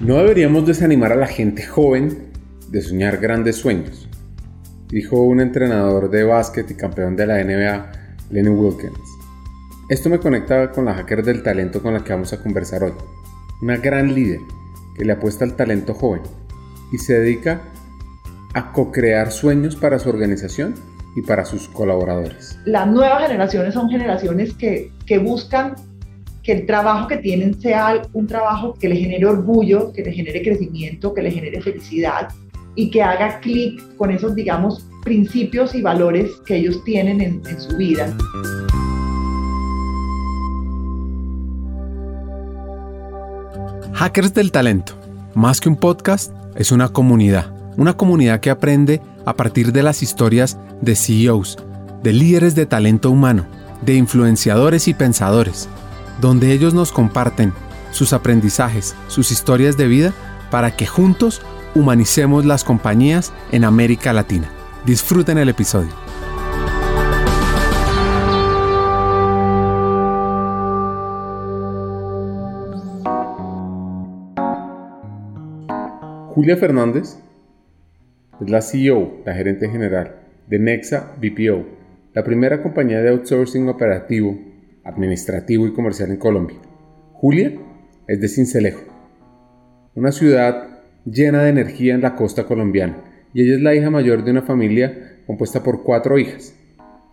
No deberíamos desanimar a la gente joven de soñar grandes sueños, dijo un entrenador de básquet y campeón de la NBA, Lenny Wilkins. Esto me conecta con la hacker del talento con la que vamos a conversar hoy. Una gran líder que le apuesta al talento joven y se dedica a co-crear sueños para su organización y para sus colaboradores. Las nuevas generaciones son generaciones que, que buscan que el trabajo que tienen sea un trabajo que le genere orgullo, que le genere crecimiento, que le genere felicidad y que haga clic con esos, digamos, principios y valores que ellos tienen en, en su vida. Hackers del Talento, más que un podcast, es una comunidad. Una comunidad que aprende a partir de las historias de CEOs, de líderes de talento humano, de influenciadores y pensadores donde ellos nos comparten sus aprendizajes, sus historias de vida, para que juntos humanicemos las compañías en América Latina. Disfruten el episodio. Julia Fernández es la CEO, la gerente general de Nexa BPO, la primera compañía de outsourcing operativo administrativo y comercial en Colombia. Julia es de Cincelejo, una ciudad llena de energía en la costa colombiana, y ella es la hija mayor de una familia compuesta por cuatro hijas.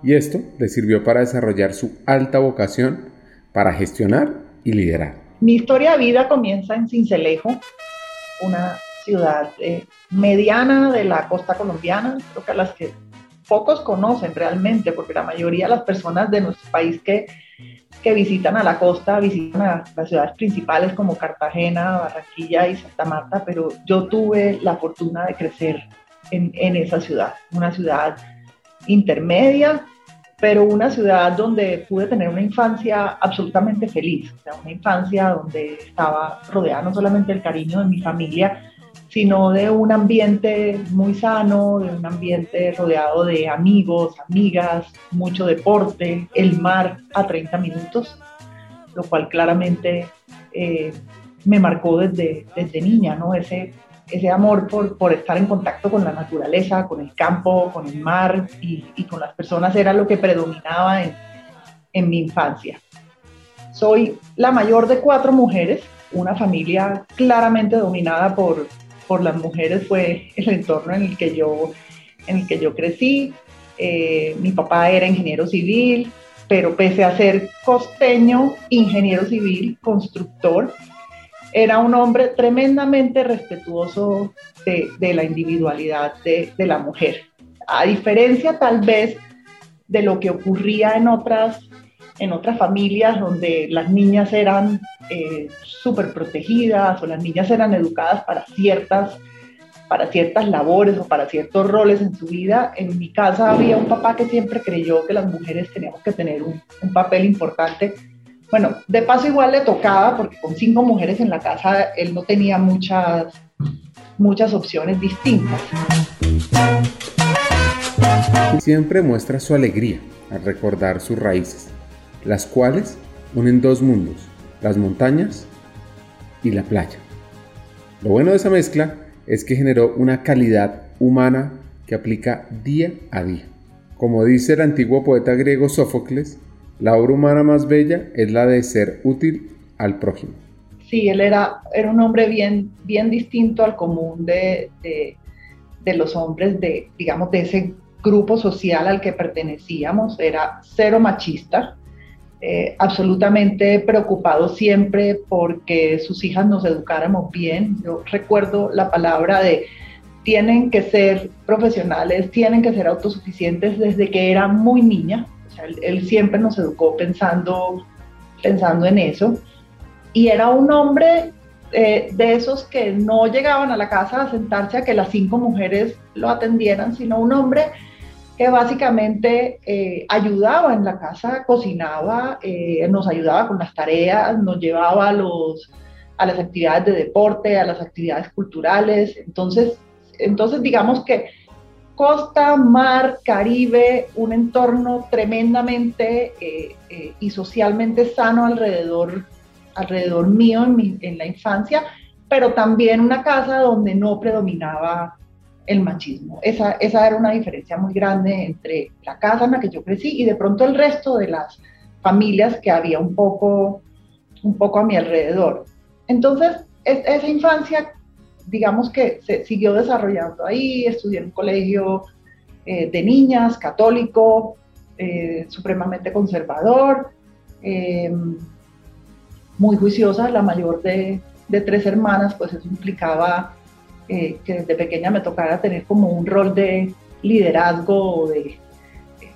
Y esto le sirvió para desarrollar su alta vocación para gestionar y liderar. Mi historia de vida comienza en Cincelejo, una ciudad eh, mediana de la costa colombiana, creo que a las que pocos conocen realmente, porque la mayoría de las personas de nuestro país que visitan a la costa, visitan a las ciudades principales como Cartagena, Barranquilla y Santa Marta, pero yo tuve la fortuna de crecer en, esa ciudad, una ciudad intermedia, pero una ciudad donde pude tener una infancia absolutamente feliz, una infancia donde estaba rodeada no solamente del cariño de mi familia, sino de un ambiente muy sano, de un ambiente rodeado de amigos, amigas, mucho deporte, el mar a 30 minutos, lo cual claramente eh, me marcó desde, desde niña, ¿no? Ese, ese amor por, por, estar en contacto con la naturaleza, con el campo, con el mar y, y con las personas era lo que predominaba en, en mi infancia. Soy la mayor de cuatro mujeres, una familia claramente dominada por, por las mujeres fue el entorno en el que yo, en el que yo crecí. Eh, mi papá era ingeniero civil, pero pese a ser costeño, ingeniero civil, constructor, era un hombre tremendamente respetuoso de, la individualidad de, de, la mujer. A diferencia tal vez de lo que ocurría en otras, en otras familias donde las niñas eran eh, súper protegidas o las niñas eran educadas para ciertas, para ciertas labores o para ciertos roles en su vida. En mi casa había un papá que siempre creyó que las mujeres teníamos que tener un, un papel importante. Bueno, de paso igual le tocaba porque con cinco mujeres en la casa él no tenía muchas, muchas opciones distintas. Siempre muestra su alegría al recordar sus raíces, las cuales unen dos mundos, las montañas y la playa. Lo bueno de esa mezcla es que generó una calidad humana que aplica día a día. Como dice el antiguo poeta griego Sófocles, la obra humana más bella es la de ser útil al prójimo. Sí, él era, era un hombre bien, bien distinto al común de, de, los hombres de, digamos, de ese grupo social al que pertenecíamos. Era cero machista, eh, absolutamente preocupado siempre porque sus hijas nos educáramos bien. Yo recuerdo la palabra de tienen que ser profesionales, tienen que ser autosuficientes desde que era muy niña. él, siempre nos educó pensando, pensando en eso. Y era un hombre eh, de esos que no llegaban a la casa a sentarse a que las cinco mujeres lo atendieran, sino un hombre que básicamente eh, ayudaba en la casa, cocinaba, eh, nos ayudaba con las tareas, nos llevaba a, los, a las actividades de deporte, a las actividades culturales. Entonces, entonces digamos que costa, mar, Caribe, un entorno tremendamente eh, y socialmente sano alrededor, alrededor mío en, en la infancia pero también una casa donde no predominaba el machismo. Esa, esa era una diferencia muy grande entre la casa en la que yo crecí y de pronto el resto de las familias que había un poco, un poco a mi alrededor. Entonces, esa infancia, digamos que se siguió desarrollando ahí, estudié en un colegio eh, de niñas, católico, eh, supremamente conservador, eh, muy juiciosa, la mayor de, de, tres hermanas, pues eso implicaba que desde pequeña me tocara tener como un rol de liderazgo, de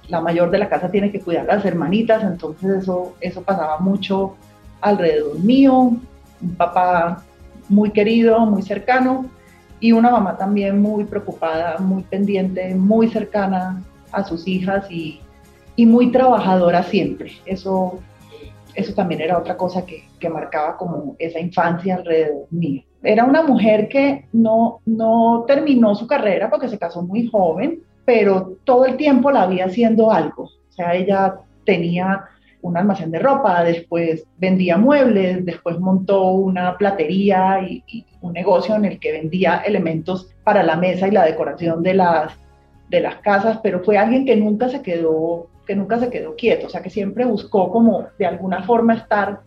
la mayor de la casa tiene que cuidar a las hermanitas, entonces eso, eso pasaba mucho alrededor mío, un papá muy querido, muy cercano, y una mamá también muy preocupada, muy pendiente, muy cercana a sus hijas y, y muy trabajadora siempre. Eso, eso también era otra cosa que, que, marcaba como esa infancia alrededor mío. Era una mujer que no, no terminó su carrera porque se casó muy joven, pero todo el tiempo la había haciendo algo. O sea, ella tenía un almacén de ropa, después vendía muebles, después montó una platería y, un negocio en el que vendía elementos para la mesa y la decoración de las, de las casas, pero fue alguien que nunca se quedó que nunca se quedó quieto, o sea, que siempre buscó como de alguna forma estar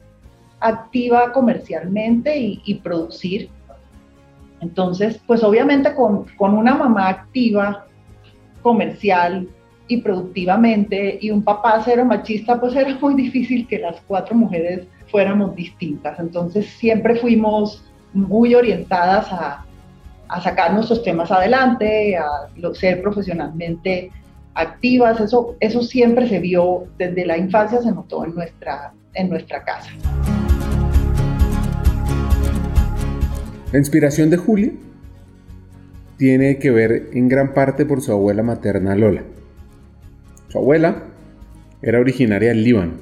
activa comercialmente y, producir. Entonces, pues obviamente con, una mamá activa, comercial, y productivamente y un papá cero machista, pues era muy difícil que las cuatro mujeres fuéramos distintas. Entonces siempre fuimos muy orientadas a, a sacar nuestros temas adelante, a ser profesionalmente activas. Eso, eso siempre se vio desde la infancia, se notó en nuestra, en nuestra casa. La inspiración de Julia tiene que ver en gran parte por su abuela materna Lola su abuela era originaria del Líbano,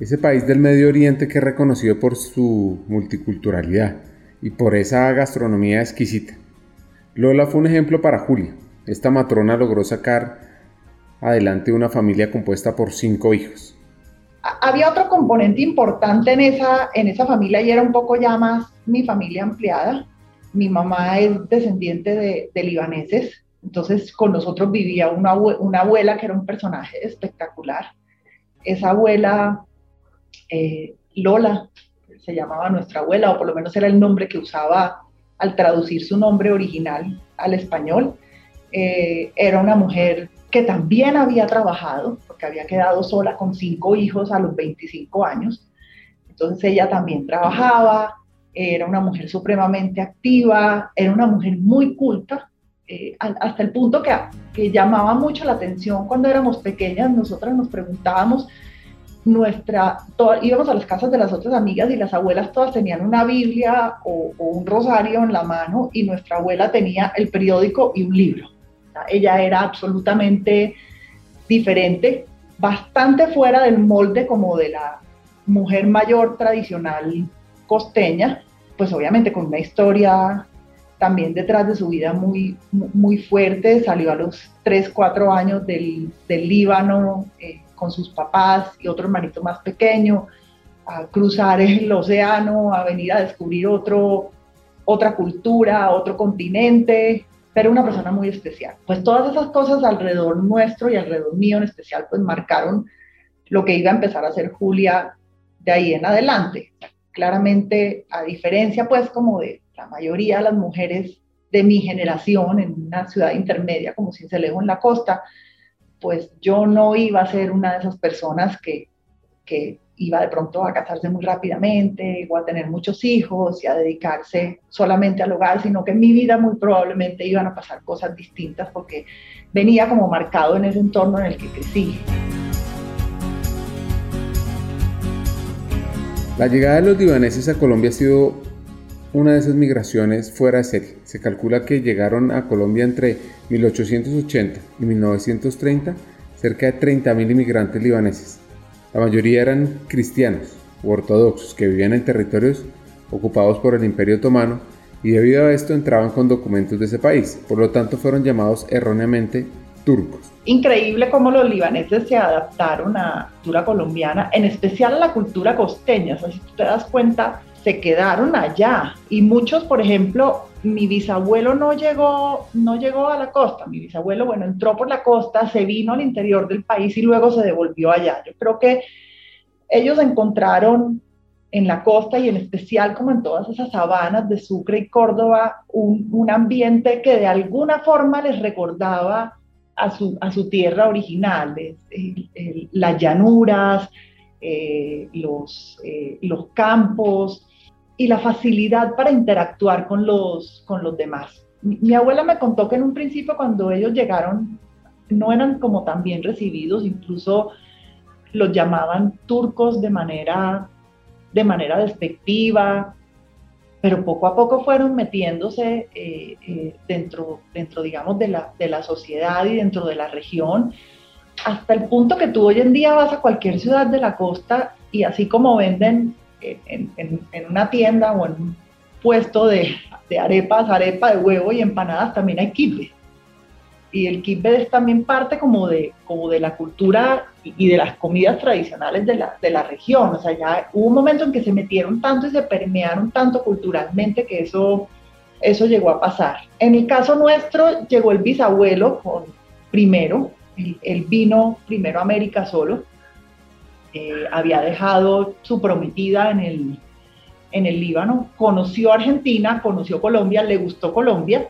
ese país del Medio Oriente que es reconocido por su multiculturalidad y por esa gastronomía exquisita. Lola fue un ejemplo para Julia. Esta matrona logró sacar adelante una familia compuesta por cinco hijos. Había otro componente importante en esa, en esa familia y era un poco ya más mi familia ampliada. Mi mamá es descendiente de, libaneses, entonces con nosotros vivía una, abuela que era un personaje espectacular. Esa abuela, eh, Lola, se llamaba nuestra abuela, o por lo menos era el nombre que usaba al traducir su nombre original al español. Eh, era una mujer que también había trabajado, porque había quedado sola con cinco hijos a los 25 años. Entonces ella también trabajaba, era una mujer supremamente activa, era una mujer muy culta, eh, hasta el punto que, que, llamaba mucho la atención cuando éramos pequeñas, nosotras nos preguntábamos, nuestra, íbamos a las casas de las otras amigas y las abuelas todas tenían una Biblia o, un rosario en la mano y nuestra abuela tenía el periódico y un libro. Ella era absolutamente diferente, bastante fuera del molde como de la mujer mayor tradicional costeña, pues obviamente con una historia también detrás de su vida muy, muy fuerte, salió a los 3, 4 años del, del Líbano eh, con sus papás y otro hermanito más pequeño, a cruzar el océano, a venir a descubrir otro, otra cultura, otro continente, pero una persona muy especial. Pues todas esas cosas alrededor nuestro y alrededor mío en especial, pues marcaron lo que iba a empezar a hacer Julia de ahí en adelante. Claramente, a diferencia pues como de, la mayoría de las mujeres de mi generación en una ciudad intermedia como Cincelejo en la costa, pues yo no iba a ser una de esas personas que, que iba de pronto a casarse muy rápidamente o a tener muchos hijos y a dedicarse solamente al hogar, sino que en mi vida muy probablemente iban a pasar cosas distintas porque venía como marcado en ese entorno en el que crecí. La llegada de los libaneses a Colombia ha sido una de esas migraciones fuera de serie. Se calcula que llegaron a Colombia entre 1880 y 1930 cerca de 30.000 inmigrantes libaneses. La mayoría eran cristianos u ortodoxos que vivían en territorios ocupados por el Imperio Otomano y debido a esto entraban con documentos de ese país, por lo tanto fueron llamados erróneamente turcos. Increíble cómo los libaneses se adaptaron a la cultura colombiana, en especial a la cultura costeña. si tú te das cuenta, se quedaron allá. Y muchos, por ejemplo, mi bisabuelo no llegó, no llegó a la costa, mi bisabuelo, bueno, entró por la costa, se vino al interior del país y luego se devolvió allá. Yo creo que ellos encontraron en la costa y en especial como en todas esas sabanas de Sucre y Córdoba, un, ambiente que de alguna forma les recordaba a su, a su tierra original, las llanuras, eh, los, eh, los campos, y la facilidad para interactuar con los, con los demás. Mi, abuela me contó que en un principio cuando ellos llegaron no eran como tan bien recibidos, incluso los llamaban turcos de manera, de manera despectiva, pero poco a poco fueron metiéndose eh, eh, dentro, dentro, digamos, de la, de la sociedad y dentro de la región, hasta el punto que tú hoy en día vas a cualquier ciudad de la costa y así como venden en, una tienda o en un puesto de, arepas, arepa de huevo y empanadas, también hay kibbeh. Y el kibbeh es también parte como de, como de la cultura y de las comidas tradicionales de la, de la región. O sea, ya hubo un momento en que se metieron tanto y se permearon tanto culturalmente que eso, eso llegó a pasar. En el caso nuestro, llegó el bisabuelo con, primero, él vino primero a América solo, eh, había dejado su prometida en el, en el Líbano, conoció Argentina, conoció Colombia, le gustó Colombia,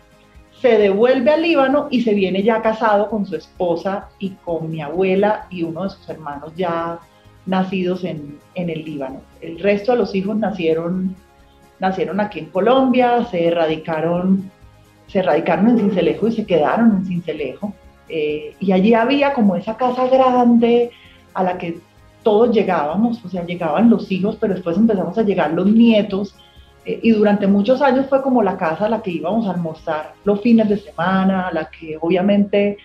se devuelve al Líbano y se viene ya casado con su esposa y con mi abuela y uno de sus hermanos ya nacidos en, en el Líbano. El resto de los hijos nacieron, nacieron aquí en Colombia, se erradicaron, se erradicaron en Cincelejo y se quedaron en Cincelejo. Eh, y allí había como esa casa grande a la que todos llegábamos, o sea, llegaban los hijos, pero después empezamos a llegar los nietos, eh, y durante muchos años fue como la casa a la que íbamos a almorzar los fines de semana, a la que obviamente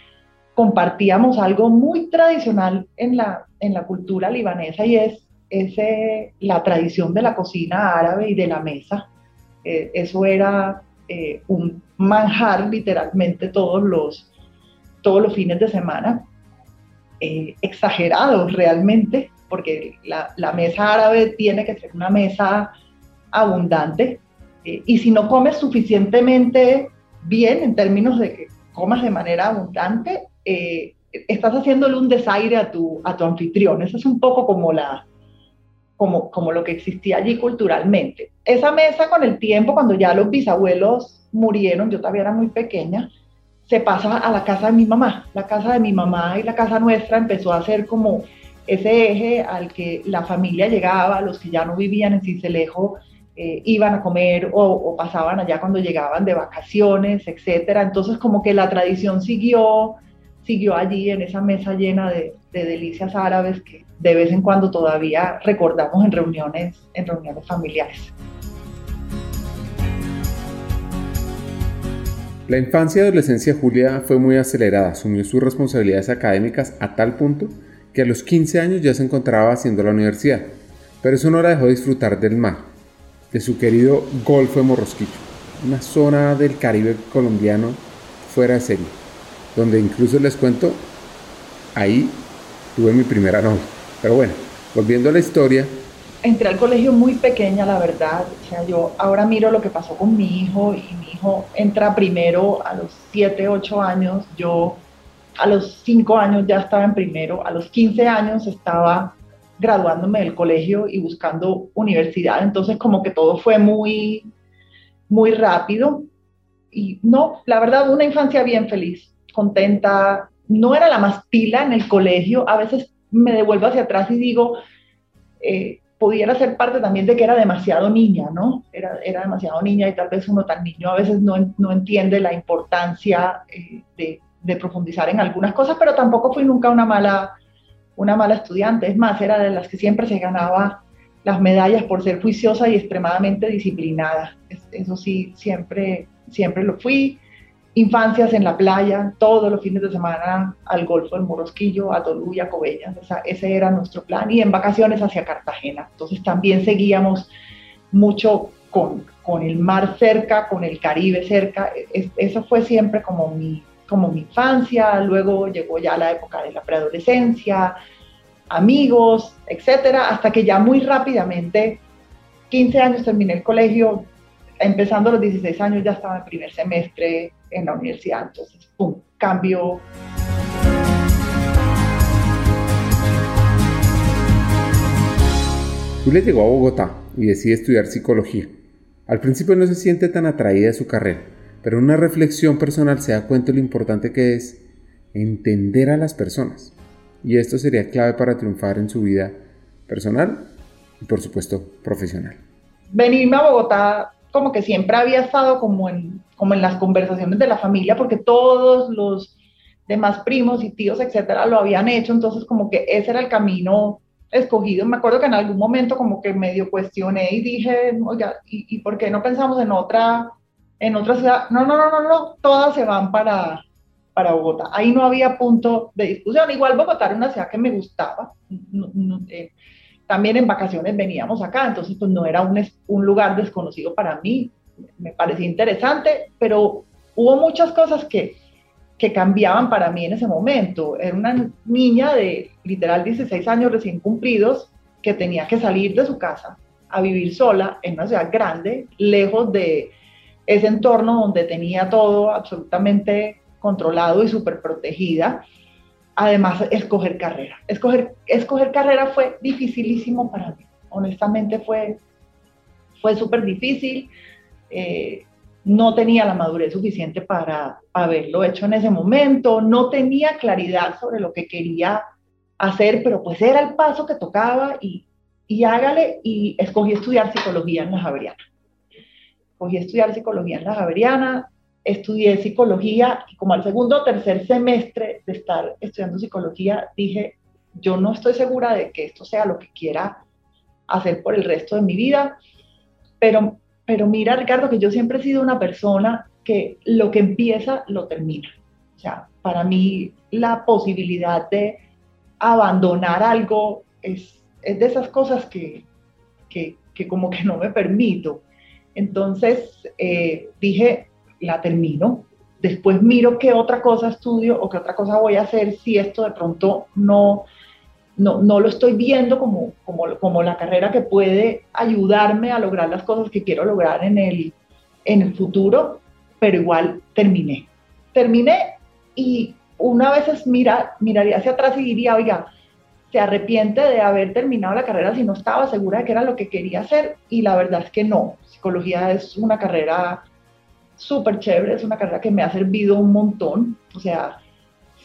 compartíamos algo muy tradicional en la, en la cultura libanesa y es ese, la tradición de la cocina árabe y de la mesa. Eh, eso era eh, un manjar literalmente todos los, todos los fines de semana. Eh, exagerados realmente, porque la, mesa árabe tiene que ser una mesa abundante. Eh, y si no comes suficientemente bien en términos de que comas de manera abundante, eh, estás haciéndole un desaire a tu, a tu anfitrión. Eso es un poco como, la, como, como lo que existía allí culturalmente. Esa mesa con el tiempo, cuando ya los bisabuelos murieron, yo todavía era muy pequeña, se pasa a la casa de mi mamá. La casa de mi mamá y la casa nuestra empezó a ser como ese eje al que la familia llegaba, los que ya no vivían en Cincelejo eh, iban a comer o, pasaban allá cuando llegaban de vacaciones, etcétera. Entonces como que la tradición siguió, siguió allí en esa mesa llena de, de delicias árabes que de vez en cuando todavía recordamos en reuniones, en reuniones familiares. La infancia y adolescencia de Julia fue muy acelerada, asumió sus responsabilidades académicas a tal punto que a los 15 años ya se encontraba haciendo la universidad, pero eso no la dejó disfrutar del mar, de su querido Golfo de Morrosquillo, una zona del Caribe colombiano fuera de serie, donde incluso les cuento, ahí tuve mi primera novia. Pero bueno, volviendo a la historia, entré al colegio muy pequeña, la verdad. O sea, yo ahora miro lo que pasó con mi hijo y mi hijo entra primero a los 7, 8 años. Yo a los 5 años ya estaba en primero. A los 15 años estaba graduándome del colegio y buscando universidad. Entonces como que todo fue muy, muy rápido. Y no, la verdad, una infancia bien feliz, contenta. No era la más pila en el colegio. A veces me devuelvo hacia atrás y digo, eh, pudiera ser parte también de que era demasiado niña, ¿no? Era, era demasiado niña y tal vez uno tan niño a veces no, no entiende la importancia eh, de, profundizar en algunas cosas, pero tampoco fui nunca una mala, una mala estudiante. Es más, era de las que siempre se ganaba las medallas por ser juiciosa y extremadamente disciplinada. Eso sí, siempre, siempre lo fui infancias en la playa, todos los fines de semana al Golfo del Morosquillo, a Tolú y a Cobellas, ese era nuestro plan, y en vacaciones hacia Cartagena. Entonces también seguíamos mucho con, con el mar cerca, con el Caribe cerca, eso fue siempre como mi, como mi infancia, luego llegó ya la época de la preadolescencia, amigos, etcétera, hasta que ya muy rápidamente 15 años terminé el colegio, empezando a los 16 años ya estaba en primer semestre en la universidad, entonces, ¡pum!, cambio. Julia llegó a Bogotá y decide estudiar psicología. Al principio no se siente tan atraída a su carrera, pero en una reflexión personal se da cuenta de lo importante que es entender a las personas. Y esto sería clave para triunfar en su vida personal y por supuesto profesional. Venirme a Bogotá como que siempre había estado como en, como en las conversaciones de la familia porque todos los demás primos y tíos, etcétera, lo habían hecho, entonces como que ese era el camino escogido. Me acuerdo que en algún momento como que medio cuestioné y dije, oiga, ¿y, ¿y, por qué no pensamos en otra, en otra ciudad? No, no, no, no, no, todas se van para, para Bogotá. Ahí no había punto de discusión. Igual Bogotá era una ciudad que me gustaba. Eh, también en vacaciones veníamos acá, entonces pues no era un, un lugar desconocido para mí. Me parecía interesante, pero hubo muchas cosas que, que cambiaban para mí en ese momento. Era una niña de literal 16 años recién cumplidos que tenía que salir de su casa a vivir sola en una ciudad grande, lejos de ese entorno donde tenía todo absolutamente controlado y súper protegida. Además, escoger carrera. Escoger, escoger carrera fue dificilísimo para mí. Honestamente fue, fue súper difícil. Eh, no tenía la madurez suficiente para haberlo hecho en ese momento. No tenía claridad sobre lo que quería hacer, pero pues era el paso que tocaba y, y hágale. Y escogí estudiar psicología en la Javeriana. Escogí estudiar psicología en la Javeriana estudié psicología y como al segundo o tercer semestre de estar estudiando psicología dije, yo no estoy segura de que esto sea lo que quiera hacer por el resto de mi vida, pero, pero mira Ricardo que yo siempre he sido una persona que lo que empieza lo termina. O sea, para mí la posibilidad de abandonar algo es, es de esas cosas que, que, que, como que no me permito. Entonces eh, dije, la termino, después miro qué otra cosa estudio o qué otra cosa voy a hacer si esto de pronto no, no, no lo estoy viendo como, como, como, la carrera que puede ayudarme a lograr las cosas que quiero lograr en el, en el futuro, pero igual terminé. Terminé y una vez mira, miraría hacia atrás y diría, oiga, se arrepiente de haber terminado la carrera si no estaba segura de que era lo que quería hacer y la verdad es que no. Psicología es una carrera súper chévere, es una carrera que me ha servido un montón. O sea,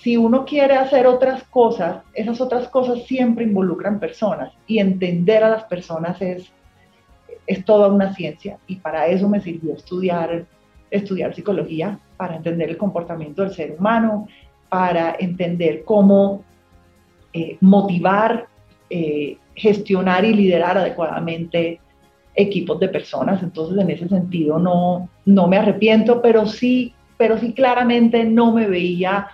si uno quiere hacer otras cosas, esas otras cosas siempre involucran personas y entender a las personas es, es toda una ciencia y para eso me sirvió estudiar, estudiar psicología, para entender el comportamiento del ser humano, para entender cómo eh, motivar, eh, gestionar y liderar adecuadamente equipos de personas, entonces en ese sentido no, no me arrepiento, pero sí, pero sí claramente no me veía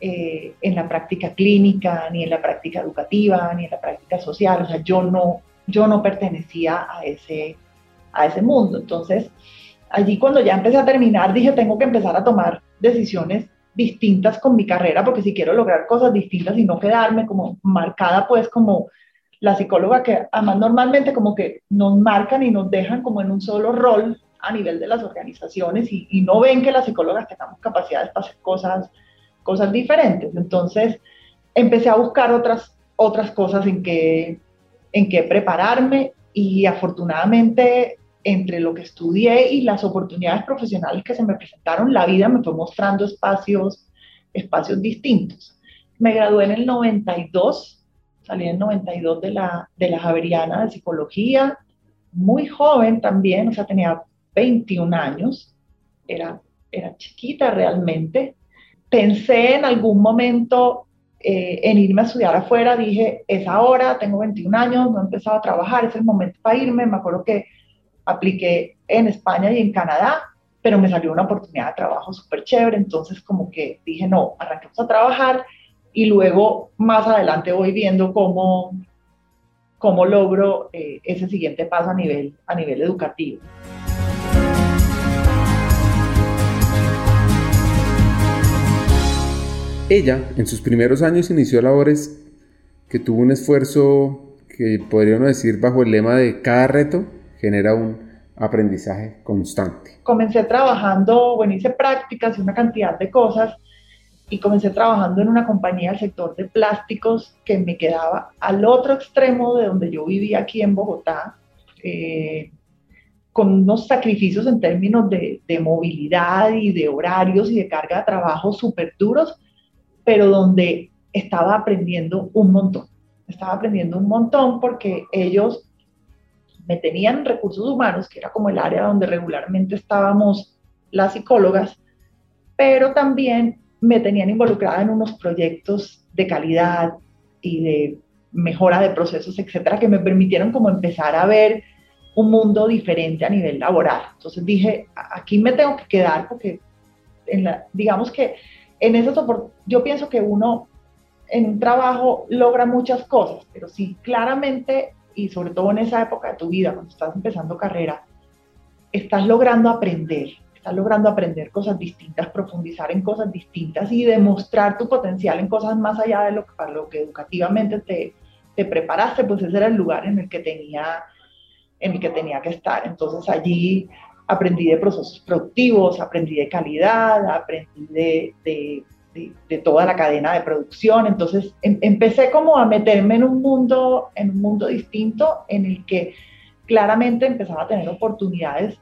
eh, en la práctica clínica, ni en la práctica educativa, ni en la práctica social, o sea, yo no, yo no pertenecía a ese, a ese mundo. Entonces, allí cuando ya empecé a terminar, dije, tengo que empezar a tomar decisiones distintas con mi carrera, porque si quiero lograr cosas distintas y no quedarme como marcada pues como la psicóloga que además normalmente como que nos marcan y nos dejan como en un solo rol a nivel de las organizaciones y, no ven que las psicólogas tengamos capacidades para hacer cosas, cosas diferentes. Entonces empecé a buscar otras, otras cosas en que, en que prepararme y afortunadamente entre lo que estudié y las oportunidades profesionales que se me presentaron, la vida me fue mostrando espacios, espacios distintos. Me gradué en el 92 salí en 92 de la, de la Javeriana de Psicología, muy joven también, o sea, tenía 21 años, era, era chiquita realmente. Pensé en algún momento eh, en irme a estudiar afuera, dije, es ahora, tengo 21 años, no he empezado a trabajar, es el momento para irme. Me acuerdo que apliqué en España y en Canadá, pero me salió una oportunidad de trabajo súper chévere, entonces como que dije, no, arranquemos a trabajar y luego más adelante voy viendo cómo, cómo logro eh, ese siguiente paso a nivel, a nivel educativo. Ella, en sus primeros años, inició labores que tuvo un esfuerzo que podríamos decir bajo el lema de cada reto genera un aprendizaje constante. Comencé trabajando, bueno, hice prácticas y una cantidad de cosas y comencé trabajando en una compañía del sector de plásticos que me quedaba al otro extremo de donde yo vivía aquí en Bogotá, eh, con unos sacrificios en términos de, de, movilidad y de horarios y de carga de trabajo súper duros, pero donde estaba aprendiendo un montón. Estaba aprendiendo un montón porque ellos me tenían recursos humanos, que era como el área donde regularmente estábamos las psicólogas, pero también me tenían involucrada en unos proyectos de calidad y de mejora de procesos, etcétera, que me permitieron como empezar a ver un mundo diferente a nivel laboral. Entonces dije, aquí me tengo que quedar porque, en la, digamos que en ese yo pienso que uno en un trabajo logra muchas cosas, pero sí, claramente, y sobre todo en esa época de tu vida, cuando estás empezando carrera, estás logrando aprender estás logrando aprender cosas distintas, profundizar en cosas distintas y demostrar tu potencial en cosas más allá de lo para lo que educativamente te, te preparaste, pues ese era el lugar en el que tenía, en el que tenía que estar. Entonces allí aprendí de procesos productivos, aprendí de calidad, aprendí de, de, de, toda la cadena de producción. Entonces em, empecé como a meterme en un mundo, en un mundo distinto en el que claramente empezaba a tener oportunidades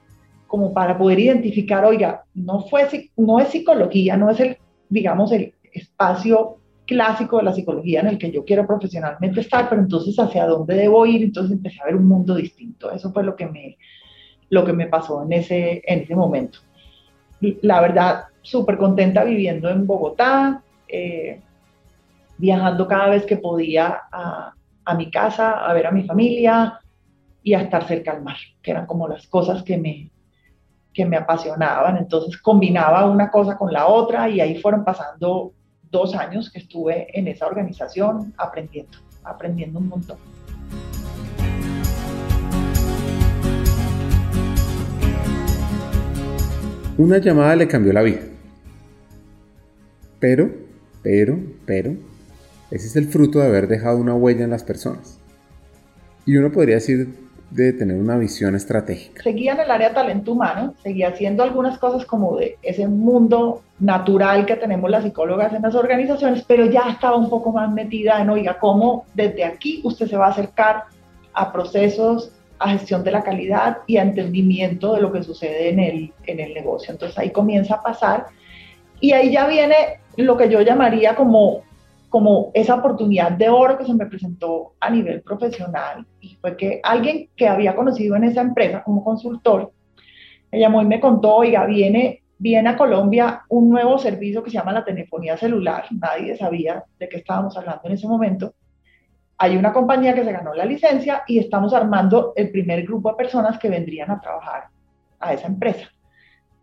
como para poder identificar, oiga, no, fue, no es psicología, no es el, digamos, el espacio clásico de la psicología en el que yo quiero profesionalmente estar, pero entonces hacia dónde debo ir, entonces empecé a ver un mundo distinto. Eso fue lo que me, lo que me pasó en ese, en ese momento. La verdad, súper contenta viviendo en Bogotá, eh, viajando cada vez que podía a, a mi casa, a ver a mi familia y a estar cerca al mar, que eran como las cosas que me, que me apasionaban, entonces combinaba una cosa con la otra y ahí fueron pasando dos años que estuve en esa organización aprendiendo, aprendiendo un montón. Una llamada le cambió la vida. Pero, pero, pero, ese es el fruto de haber dejado una huella en las personas. Y uno podría decir de tener una visión estratégica. Seguía en el área de talento humano, seguía haciendo algunas cosas como de ese mundo natural que tenemos las psicólogas en las organizaciones, pero ya estaba un poco más metida en, oiga, cómo desde aquí usted se va a acercar a procesos, a gestión de la calidad y a entendimiento de lo que sucede en el, en el negocio. Entonces ahí comienza a pasar y ahí ya viene lo que yo llamaría como como esa oportunidad de oro que se me presentó a nivel profesional y fue que alguien que había conocido en esa empresa como consultor me llamó y me contó, oiga, viene, viene a Colombia un nuevo servicio que se llama la telefonía celular, nadie sabía de qué estábamos hablando en ese momento. Hay una compañía que se ganó la licencia y estamos armando el primer grupo de personas que vendrían a trabajar a esa empresa.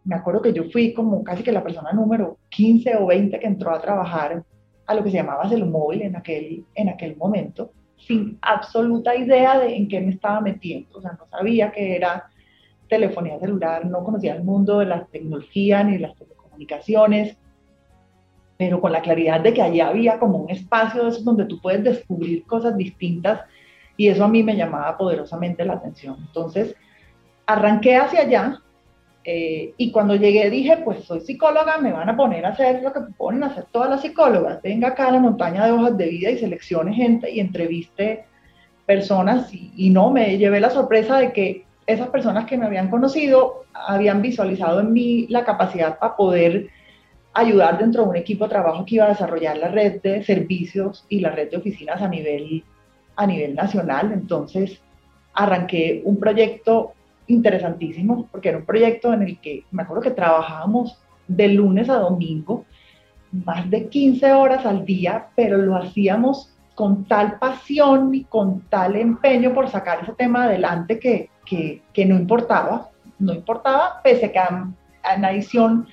Me acuerdo que yo fui como casi que la persona número 15 o 20 que entró a trabajar a lo que se llamaba móvil en aquel, en aquel momento, sin absoluta idea de en qué me estaba metiendo. O sea, no sabía que era telefonía celular, no conocía el mundo de la tecnología ni de las telecomunicaciones, pero con la claridad de que allí había como un espacio de donde tú puedes descubrir cosas distintas y eso a mí me llamaba poderosamente la atención. Entonces, arranqué hacia allá, eh, y cuando llegué dije, pues soy psicóloga, me van a poner a hacer lo que ponen a hacer todas las psicólogas. Venga acá a la montaña de hojas de vida y seleccione gente y entreviste personas. Y, y no, me llevé la sorpresa de que esas personas que me habían conocido habían visualizado en mí la capacidad para poder ayudar dentro de un equipo de trabajo que iba a desarrollar la red de servicios y la red de oficinas a nivel, a nivel nacional. Entonces, arranqué un proyecto interesantísimo, porque era un proyecto en el que me acuerdo que trabajábamos de lunes a domingo, más de 15 horas al día, pero lo hacíamos con tal pasión y con tal empeño por sacar ese tema adelante que, que, no importaba, no importaba, pese a que en adición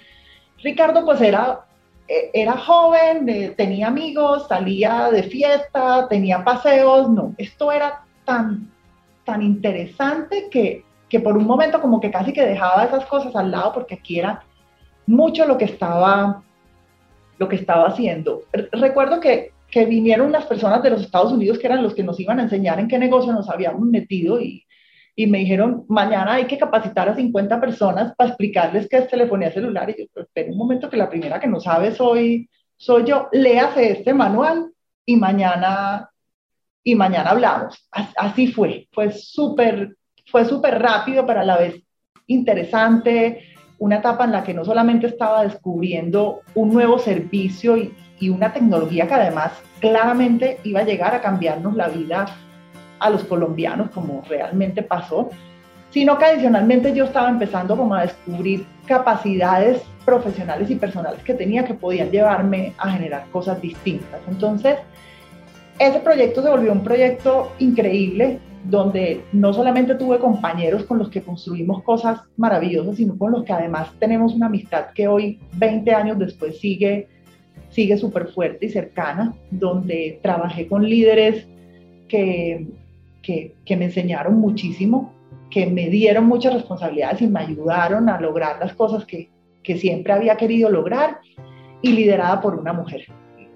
Ricardo pues era, e, era joven, tenía amigos, salía de fiesta, tenía paseos, no, esto era tan, tan interesante que que por un momento como que casi que dejaba esas cosas al lado porque aquí era mucho lo que estaba, lo que estaba haciendo. Recuerdo que, que vinieron las personas de los Estados Unidos que eran los que nos iban a enseñar en qué negocio nos habíamos metido y, y me dijeron, mañana hay que capacitar a 50 personas para explicarles qué es telefonía celular. Y yo, pero espera un momento que la primera que no sabe soy, soy yo, léase este manual y mañana, y mañana hablamos. Así fue, fue súper, fue súper rápido, pero a la vez interesante, una etapa en la que no solamente estaba descubriendo un nuevo servicio y, y una tecnología que además claramente iba a llegar a cambiarnos la vida a los colombianos, como realmente pasó, sino que adicionalmente yo estaba empezando como a descubrir capacidades profesionales y personales que tenía que podían llevarme a generar cosas distintas. Entonces, ese proyecto se volvió un proyecto increíble, donde no solamente tuve compañeros con los que construimos cosas maravillosas, sino con los que además tenemos una amistad que hoy, 20 años después, sigue sigue súper fuerte y cercana, donde trabajé con líderes que que, me enseñaron muchísimo, que me dieron muchas responsabilidades y me ayudaron a lograr las cosas que, que siempre había querido lograr y liderada por una mujer.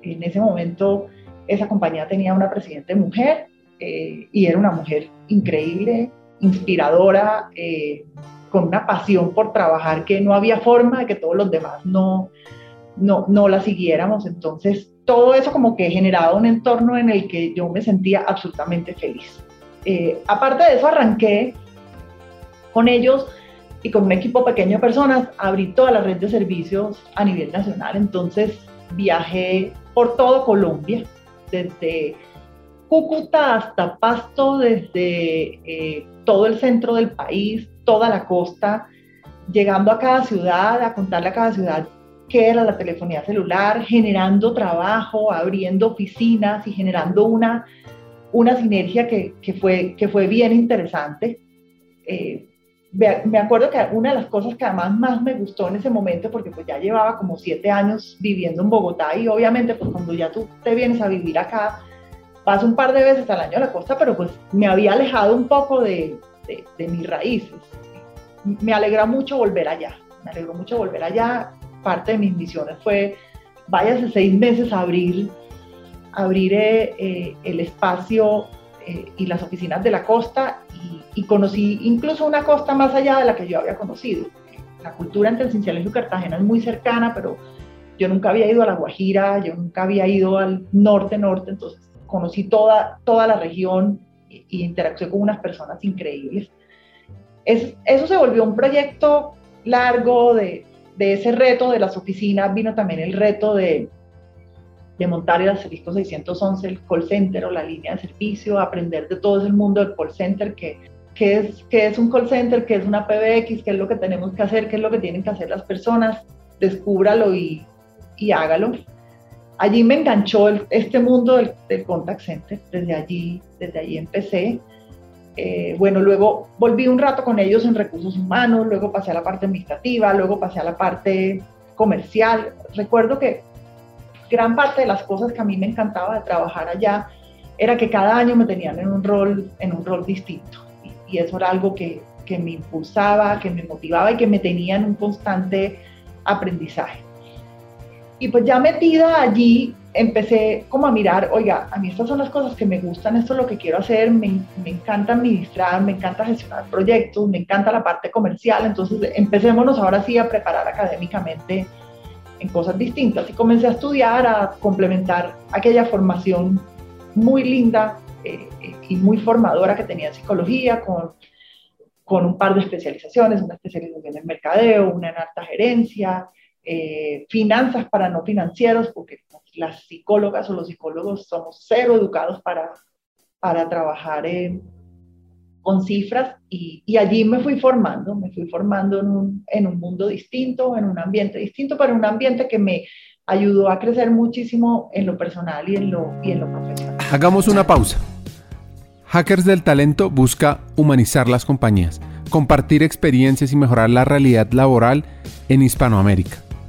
En ese momento esa compañía tenía una presidente mujer eh, y era una mujer increíble, inspiradora, eh, con una pasión por trabajar que no había forma de que todos los demás no, no, no la siguiéramos. Entonces, todo eso como que generaba un entorno en el que yo me sentía absolutamente feliz. Eh, aparte de eso, arranqué con ellos y con un equipo pequeño de personas, abrí toda la red de servicios a nivel nacional. Entonces, viajé por todo Colombia, desde Cúcuta hasta Pasto, desde eh, todo el centro del país, toda la costa, llegando a cada ciudad, a contarle a cada ciudad qué era la telefonía celular, generando trabajo, abriendo oficinas y generando una una sinergia que, que, fue, que fue bien interesante. Eh, me acuerdo que una de las cosas que además más me gustó en ese momento, porque pues ya llevaba como siete años viviendo en Bogotá y obviamente pues cuando ya tú te vienes a vivir acá, paso un par de veces al año a la costa, pero pues me había alejado un poco de, de, mis raíces. Me alegra mucho volver allá, me alegró mucho volver allá. Parte de mis misiones fue, váyase seis meses a abrir abrir eh, el espacio eh, y las oficinas de la costa y, conocí incluso una costa más allá de la que yo había conocido. La cultura entre Cincelejo y Cartagena es muy cercana, pero yo nunca había ido a La Guajira, yo nunca había ido al norte-norte, entonces conocí toda, toda la región y, interactué con unas personas increíbles. Es, eso se volvió un proyecto largo de, de ese reto de las oficinas, vino también el reto de, de montar el asterisco 611, el call center o la línea de servicio, aprender de todo el mundo del call center, que, qué es, qué es un call center, qué es una PBX, qué es lo que tenemos que hacer, qué es lo que tienen que hacer las personas, descúbralo y, y hágalo. Allí me enganchó este mundo del, del, contact center, desde allí, desde allí empecé. Eh, bueno, luego volví un rato con ellos en recursos humanos, luego pasé a la parte administrativa, luego pasé a la parte comercial. Recuerdo que gran parte de las cosas que a mí me encantaba de trabajar allá era que cada año me tenían en un rol, en un rol distinto. Y, eso era algo que, que, me impulsaba, que me motivaba y que me tenía en un constante aprendizaje. Y pues ya metida allí, empecé como a mirar, oiga, a mí estas son las cosas que me gustan, esto es lo que quiero hacer, me, me encanta administrar, me encanta gestionar proyectos, me encanta la parte comercial, entonces empecémonos ahora sí a preparar académicamente en cosas distintas. Y comencé a estudiar, a complementar aquella formación muy linda eh, y muy formadora que tenía en psicología con, con un par de especializaciones, una especialización en mercadeo, una en alta gerencia, eh, finanzas para no financieros, porque las psicólogas o los psicólogos somos cero educados para, para trabajar en con cifras y, y, allí me fui formando, me fui formando en un, en un mundo distinto, en un ambiente distinto, pero un ambiente que me ayudó a crecer muchísimo en lo personal y en lo, y en lo profesional. Hagamos una pausa. Hackers del Talento busca humanizar las compañías, compartir experiencias y mejorar la realidad laboral en Hispanoamérica.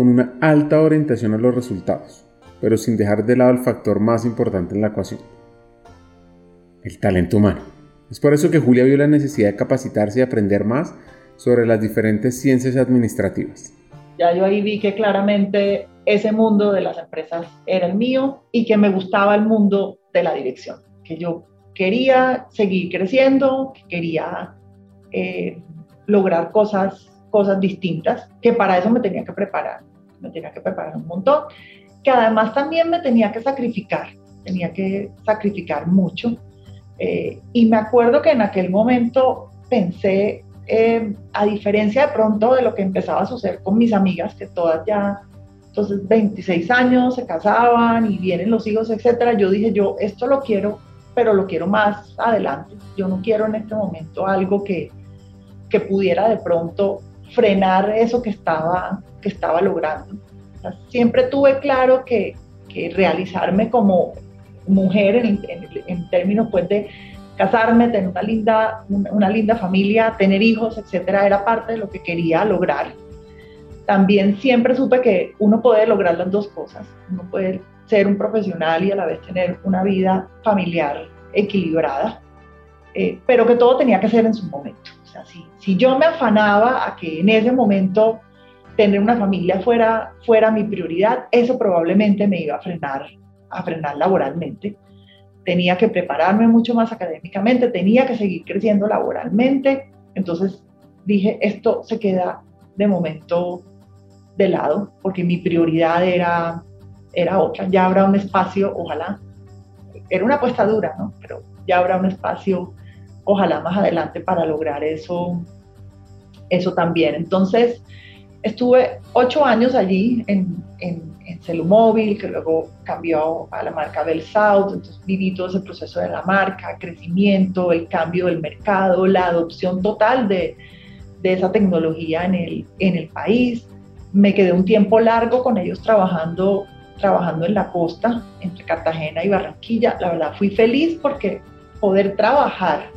con una alta orientación a los resultados, pero sin dejar de lado el factor más importante en la ecuación, el talento humano. Es por eso que Julia vio la necesidad de capacitarse y aprender más sobre las diferentes ciencias administrativas. Ya yo ahí vi que claramente ese mundo de las empresas era el mío y que me gustaba el mundo de la dirección, que yo quería seguir creciendo, que quería eh, lograr cosas, cosas distintas, que para eso me tenía que preparar, me tenía que preparar un montón, que además también me tenía que sacrificar, tenía que sacrificar mucho. Eh, y me acuerdo que en aquel momento pensé, eh, a diferencia de pronto de lo que empezaba a suceder con mis amigas, que todas ya, entonces 26 años, se casaban y vienen los hijos, etcétera, yo dije, yo esto lo quiero, pero lo quiero más adelante. Yo no quiero en este momento algo que, que pudiera de pronto frenar eso que estaba, que estaba logrando. siempre tuve claro que, que, realizarme como mujer en, en, términos pues de casarme, tener una linda, una linda familia, tener hijos, etcétera, era parte de lo que quería lograr. También siempre supe que uno puede lograr las dos cosas. Uno puede ser un profesional y a la vez tener una vida familiar equilibrada, eh, pero que todo tenía que ser en su momento. O sea, si, si, yo me afanaba a que en ese momento tener una familia fuera, fuera mi prioridad, eso probablemente me iba a frenar, a frenar laboralmente. Tenía que prepararme mucho más académicamente, tenía que seguir creciendo laboralmente. Entonces dije, esto se queda de momento de lado, porque mi prioridad era, era otra. Ya habrá un espacio, ojalá. Era una apuesta dura, ¿no? Pero ya habrá un espacio ojalá más adelante para lograr eso, eso también. Entonces, estuve ocho años allí en, en, en Celumóvil, que luego cambió a la marca Bell South, entonces viví todo ese proceso de la marca, crecimiento, el cambio del mercado, la adopción total de, de esa tecnología en el, en el país. Me quedé un tiempo largo con ellos trabajando, trabajando en la costa, entre Cartagena y Barranquilla. La verdad fui feliz porque poder trabajar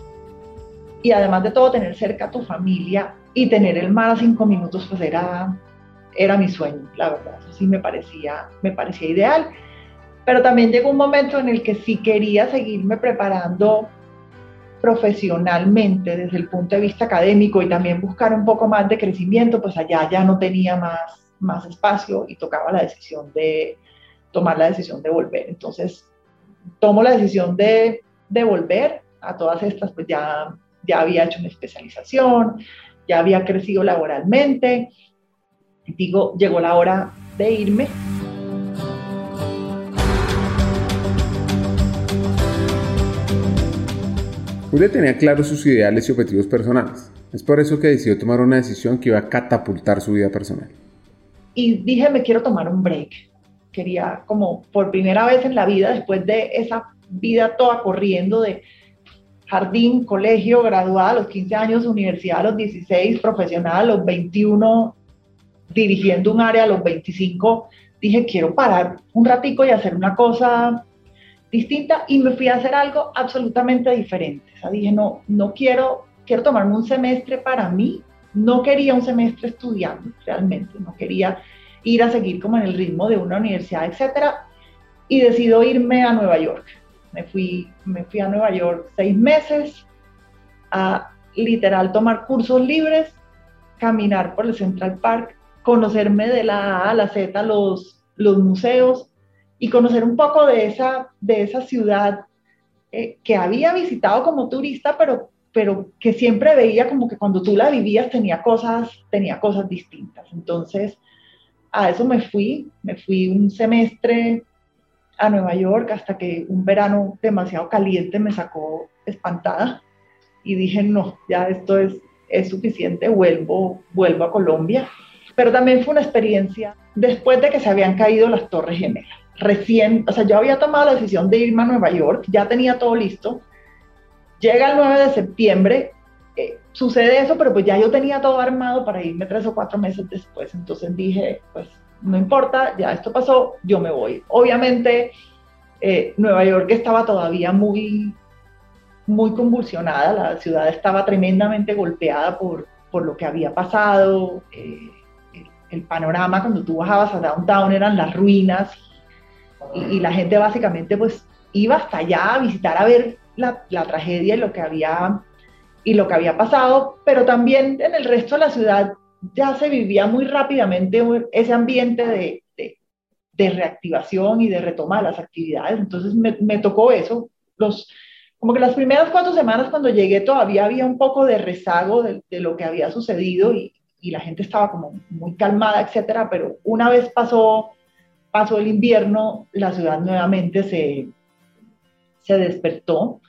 y además de todo tener cerca a tu familia y tener el mar a cinco minutos, pues era, era mi sueño, la verdad, eso sí me parecía, me parecía ideal. Pero también llegó un momento en el que sí quería seguirme preparando profesionalmente desde el punto de vista académico y también buscar un poco más de crecimiento, pues allá ya no tenía más, más espacio y tocaba la decisión de tomar la decisión de volver. Entonces, tomo la decisión de, de volver a todas estas, pues ya ya había hecho una especialización, ya había crecido laboralmente. Digo, llegó la hora de irme. Julia tenía claros sus ideales y objetivos personales. Es por eso que decidió tomar una decisión que iba a catapultar su vida personal. Y dije, me quiero tomar un break. Quería, como por primera vez en la vida, después de esa vida toda corriendo de jardín, colegio, graduada a los 15 años, universidad a los 16, profesional a los 21, dirigiendo un área a los 25, dije, quiero parar un ratico y hacer una cosa distinta y me fui a hacer algo absolutamente diferente. O sea, dije, no, no quiero, quiero tomarme un semestre para mí. No quería un semestre estudiando realmente, no quería ir a seguir como en el ritmo de una universidad, etcétera. Y decido irme a Nueva York me fui, me fui a Nueva York seis meses a literal tomar cursos libres, caminar por el Central Park, conocerme de la A a la Z los, los museos y conocer un poco de esa, de esa ciudad eh, que había visitado como turista, pero, pero que siempre veía como que cuando tú la vivías tenía cosas, tenía cosas distintas. Entonces, a eso me fui, me fui un semestre a Nueva York hasta que un verano demasiado caliente me sacó espantada y dije, no, ya esto es, es suficiente, vuelvo, vuelvo a Colombia. Pero también fue una experiencia después de que se habían caído las Torres Gemelas. Recién, o sea, yo había tomado la decisión de irme a Nueva York, ya tenía todo listo. Llega el 9 de septiembre, eh, sucede eso, pero pues ya yo tenía todo armado para irme tres o cuatro meses después. Entonces dije, pues no importa, ya esto pasó, yo me voy. Obviamente, eh, Nueva York estaba todavía muy, muy convulsionada, la ciudad estaba tremendamente golpeada por, por lo que había pasado, eh, el panorama cuando tú bajabas a downtown eran las ruinas y, la gente básicamente pues iba hasta allá a visitar a ver la, la, tragedia y lo que había y lo que había pasado, pero también en el resto de la ciudad ya se vivía muy rápidamente ese ambiente de, de, de reactivación y de retomar las actividades. Entonces me, tocó eso. Los, como que las primeras cuatro semanas cuando llegué todavía había un poco de rezago de, de lo que había sucedido y, y, la gente estaba como muy calmada, etcétera, pero una vez pasó, pasó el invierno, la ciudad nuevamente se, se despertó.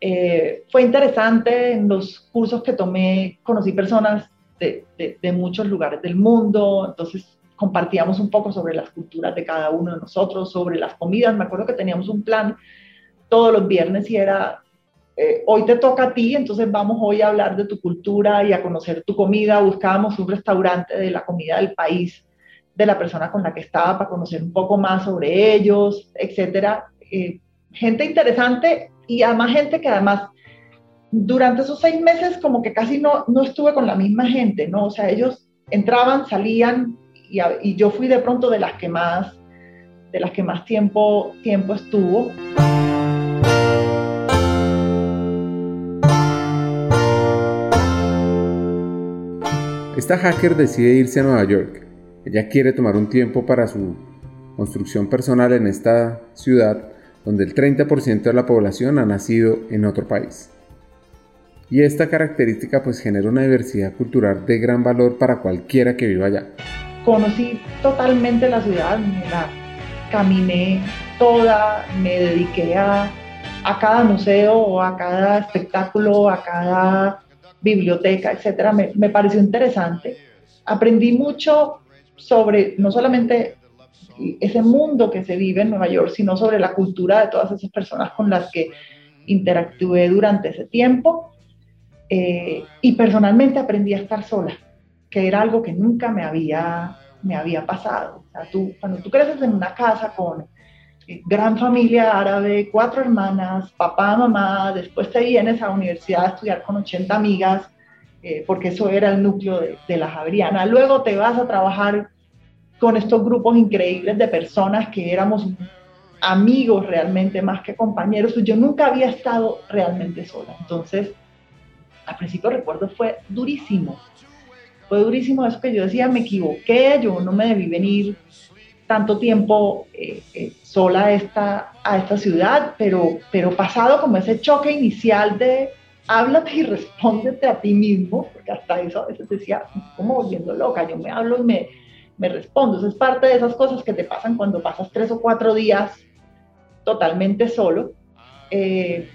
Eh, fue interesante en los cursos que tomé, conocí personas de, muchos lugares del mundo, entonces compartíamos un poco sobre las culturas de cada uno de nosotros, sobre las comidas. Me acuerdo que teníamos un plan todos los viernes y era, eh, hoy te toca a ti, entonces vamos hoy a hablar de tu cultura y a conocer tu comida. Buscábamos un restaurante de la comida del país, de la persona con la que estaba, para conocer un poco más sobre ellos, etcétera. Eh, gente interesante y además gente que además durante esos seis meses como que casi no, no estuve con la misma gente, ¿no? O sea, ellos entraban, salían y, y, yo fui de pronto de las que más, de las que más tiempo, tiempo estuvo. Esta hacker decide irse a Nueva York. Ella quiere tomar un tiempo para su construcción personal en esta ciudad donde el 30% de la población ha nacido en otro país y esta característica pues genera una diversidad cultural de gran valor para cualquiera que viva allá. Conocí totalmente la ciudad, me la caminé toda, me dediqué a, a cada museo, a cada espectáculo, a cada biblioteca, etcétera. Me, me pareció interesante. Aprendí mucho sobre no solamente ese mundo que se vive en Nueva York, sino sobre la cultura de todas esas personas con las que interactué durante ese tiempo eh, y personalmente aprendí a estar sola, que era algo que nunca me había, me había pasado. O sea, tú, cuando tú creces en una casa con eh, gran familia árabe, cuatro hermanas, papá, mamá, después te vienes a la universidad a estudiar con 80 amigas, eh, porque eso era el núcleo de, de, la Javeriana. Luego te vas a trabajar con estos grupos increíbles de personas que éramos amigos realmente más que compañeros. Yo nunca había estado realmente sola. Entonces, al principio recuerdo fue durísimo. Fue durísimo eso que yo decía, me equivoqué, yo no me debí venir tanto tiempo eh, eh, sola a esta, a esta ciudad, pero, pero pasado como ese choque inicial de háblate y respóndete a ti mismo, porque hasta eso a veces decía, como volviendo loca, yo me hablo y me, me respondo. Es parte de esas cosas que te pasan cuando pasas tres o cuatro días totalmente solo. Eh,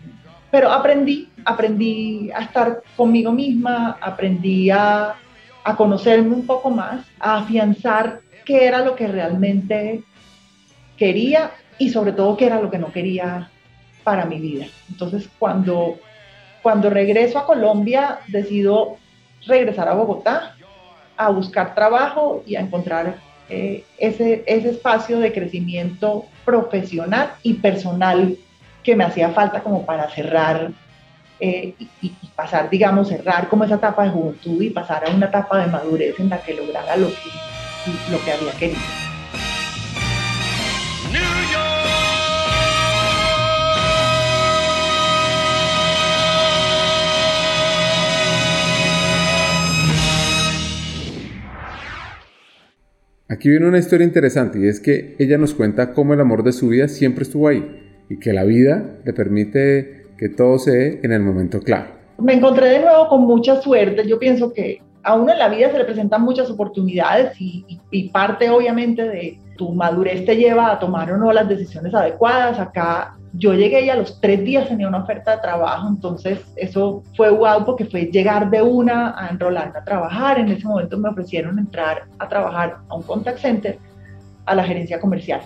pero aprendí, aprendí a estar conmigo misma, aprendí a, a conocerme un poco más, a afianzar qué era lo que realmente quería y sobre todo qué era lo que no quería para mi vida. Entonces, cuando, cuando regreso a Colombia, decido regresar a Bogotá a buscar trabajo y a encontrar eh, ese, ese espacio de crecimiento profesional y personal que me hacía falta como para cerrar eh, y, pasar, digamos, cerrar como esa etapa de juventud y pasar a una etapa de madurez en la que lograra lo que, lo que había querido. Aquí viene una historia interesante y es que ella nos cuenta cómo el amor de su vida siempre estuvo ahí y que la vida le permite que todo se dé en el momento clave. Me encontré de nuevo con mucha suerte. Yo pienso que a uno en la vida se le presentan muchas oportunidades y, y, parte obviamente de tu madurez te lleva a tomar o no las decisiones adecuadas. Acá yo llegué y a los tres días tenía una oferta de trabajo, entonces eso fue guau porque fue llegar de una a enrolarme a trabajar. En ese momento me ofrecieron entrar a trabajar a un contact center, a la gerencia comercial.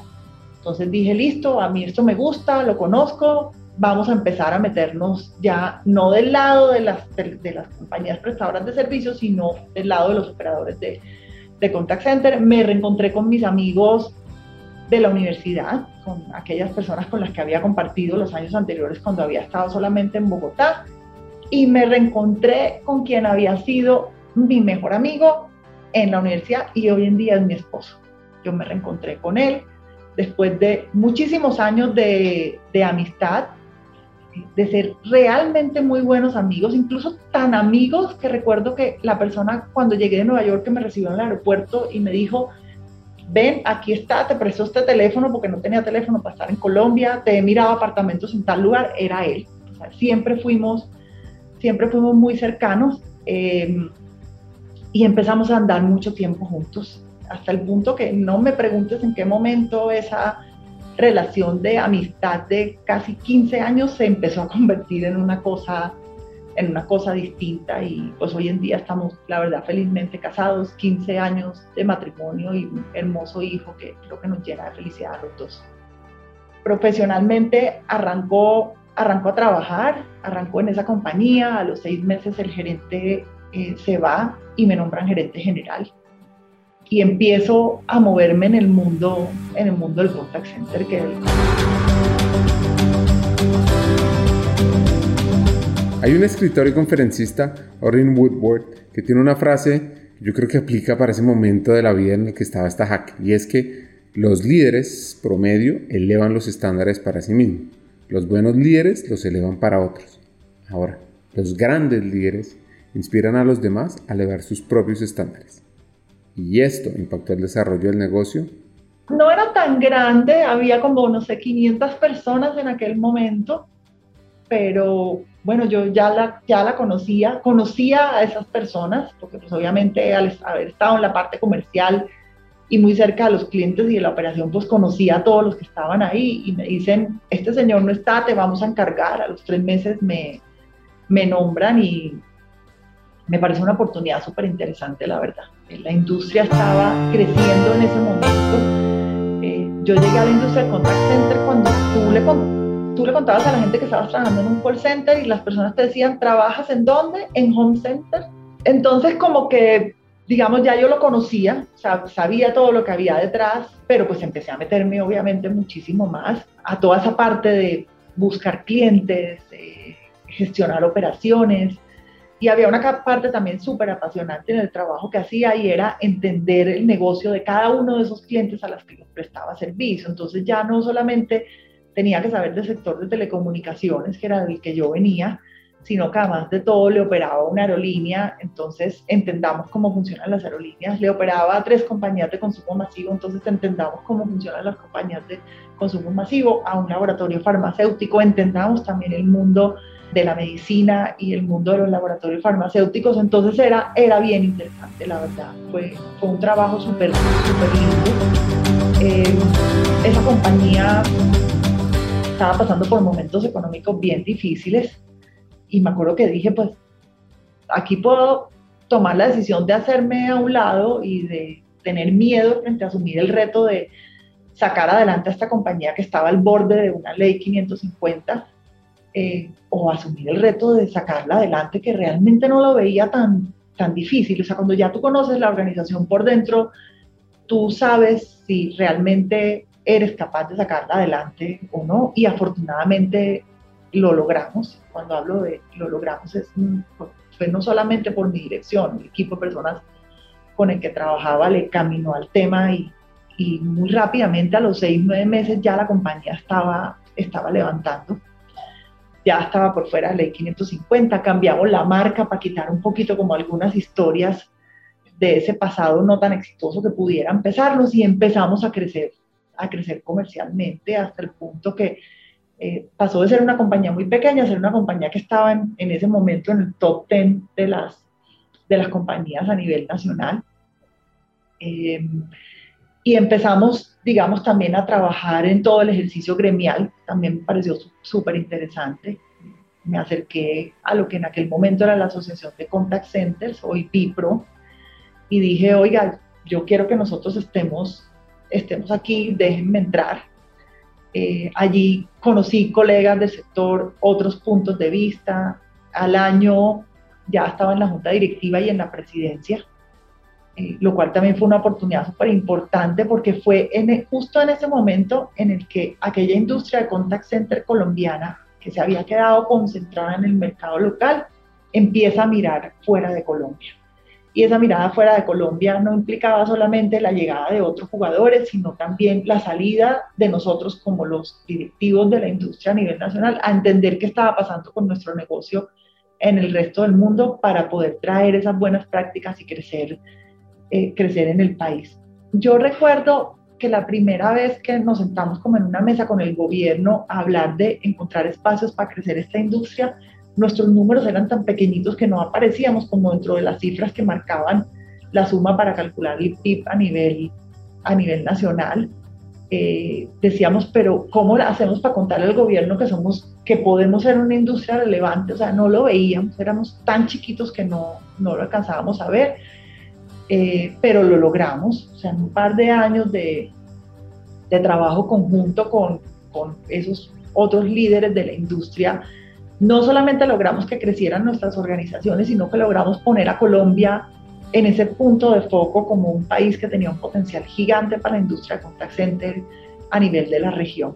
Entonces dije, listo, a mí esto me gusta, lo conozco, vamos a empezar a meternos ya no del lado de las, de, las compañías prestadoras de servicios, sino del lado de los operadores de, de contact center. Me reencontré con mis amigos de la universidad, con aquellas personas con las que había compartido los años anteriores cuando había estado solamente en Bogotá, y me reencontré con quien había sido mi mejor amigo en la universidad y hoy en día es mi esposo. Yo me reencontré con él después de muchísimos años de, de amistad, de ser realmente muy buenos amigos, incluso tan amigos que recuerdo que la persona cuando llegué de Nueva York que me recibió en el aeropuerto y me dijo, ven, aquí está, te prestó este teléfono porque no tenía teléfono para estar en Colombia, te he mirado apartamentos en tal lugar, era él. siempre fuimos, siempre fuimos muy cercanos em, y empezamos a andar mucho tiempo juntos, hasta el punto que no me preguntes en qué momento esa relación de amistad de casi 15 años se empezó a convertir en una cosa en una cosa distinta y pues hoy en día estamos, la verdad, felizmente casados, 15 años de matrimonio y un hermoso hijo que creo que nos llena de felicidad a los dos. Profesionalmente arrancó, arrancó a trabajar, arrancó en esa compañía, a los seis meses el gerente eh, se va y me nombran gerente general y empiezo a moverme en el mundo, en el mundo del contact center que Hay un escritor y conferencista, Orrin Woodward, que tiene una frase yo creo que aplica para ese momento de la vida en el que estaba esta hack, y es que los líderes promedio elevan los estándares para sí mismos, los buenos líderes los elevan para otros. Ahora, los grandes líderes inspiran a los demás a elevar sus propios estándares. ¿Y esto impactó el desarrollo del negocio? No era tan grande, había como, no sé, 500 personas en aquel momento, pero bueno, yo ya la, ya la conocía, conocía a esas personas, porque pues obviamente al haber estado en la parte comercial y muy cerca de los clientes y de la operación, pues conocía a todos los que estaban ahí y me dicen, este señor no está, te vamos a encargar, a los tres meses me, me nombran y me parece una oportunidad súper interesante, la verdad. La industria estaba creciendo en ese momento. Eh, yo llegué a la industria del contact center cuando tú le tú le contabas a la gente que estabas trabajando en un call center y las personas te decían, ¿trabajas en dónde? En home center. Entonces como que, digamos, ya yo lo conocía, sabía todo lo que había detrás, pero pues empecé a meterme obviamente muchísimo más a toda esa parte de buscar clientes, gestionar operaciones. Y había una parte también súper apasionante en el trabajo que hacía y era entender el negocio de cada uno de esos clientes a los que les prestaba servicio. Entonces ya no solamente tenía que saber del sector de telecomunicaciones, que era del que yo venía, sino que además de todo le operaba una aerolínea, entonces entendamos cómo funcionan las aerolíneas, le operaba a tres compañías de consumo masivo, entonces entendamos cómo funcionan las compañías de consumo masivo, a un laboratorio farmacéutico, entendamos también el mundo de la medicina y el mundo de los laboratorios farmacéuticos, entonces era, era bien interesante, la verdad, fue, fue un trabajo súper, súper lindo. Eh, esa compañía estaba pasando por momentos económicos bien difíciles y me acuerdo que dije, pues aquí puedo tomar la decisión de hacerme a un lado y de tener miedo frente a asumir el reto de sacar adelante a esta compañía que estaba al borde de una ley 550 eh, o asumir el reto de sacarla adelante que realmente no lo veía tan, tan difícil. O sea, cuando ya tú conoces la organización por dentro, tú sabes si realmente eres capaz de sacarla adelante o no. Y afortunadamente lo logramos. Cuando hablo de lo logramos, es, fue no solamente por mi dirección, el equipo de personas con el que trabajaba le caminó al tema y, y muy rápidamente, a los seis, nueve meses, ya la compañía estaba, estaba levantando. Ya estaba por fuera de la ley 550, cambiamos la marca para quitar un poquito como algunas historias de ese pasado no tan exitoso que pudiera empezarnos y empezamos a crecer a crecer comercialmente hasta el punto que eh, pasó de ser una compañía muy pequeña a ser una compañía que estaba en, en, ese momento en el top 10 de las, de las compañías a nivel nacional. Em, y empezamos, digamos, también a trabajar en todo el ejercicio gremial, también me pareció súper interesante. Me acerqué a lo que en aquel momento era la Asociación de Contact Centers, hoy PIPRO, y dije, oiga, yo quiero que nosotros estemos estemos aquí, déjenme entrar. Eh, allí conocí colegas del sector, otros puntos de vista. Al año ya estaba en la junta directiva y en la presidencia, eh, lo cual también fue una oportunidad súper importante porque fue en, e, justo en ese momento en el que aquella industria de contact center colombiana que se había quedado concentrada en el mercado local empieza a mirar fuera de Colombia. Y esa mirada fuera de Colombia no implicaba solamente la llegada de otros jugadores, sino también la salida de nosotros como los directivos de la industria a nivel nacional a entender qué estaba pasando con nuestro negocio en el resto del mundo para poder traer esas buenas prácticas y crecer, eh, crecer en el país. Yo recuerdo que la primera vez que nos sentamos como en una mesa con el gobierno a hablar de encontrar espacios para crecer esta industria, nuestros números eran tan pequeñitos que no aparecíamos como dentro de las cifras que marcaban la suma para calcular el PIB a nivel, a nivel nacional. Eh, decíamos, pero ¿cómo hacemos para contarle al gobierno que somos, que podemos ser una industria relevante? O sea, no lo veíamos, éramos tan chiquitos que no, no lo alcanzábamos a ver, eh, pero lo logramos. O sea, en un par de años de, trabajo conjunto con, esos otros líderes de la industria, no solamente logramos que crecieran nuestras organizaciones, sino que logramos poner a Colombia en ese punto de foco como un país que tenía un potencial gigante para la industria de a nivel de la región.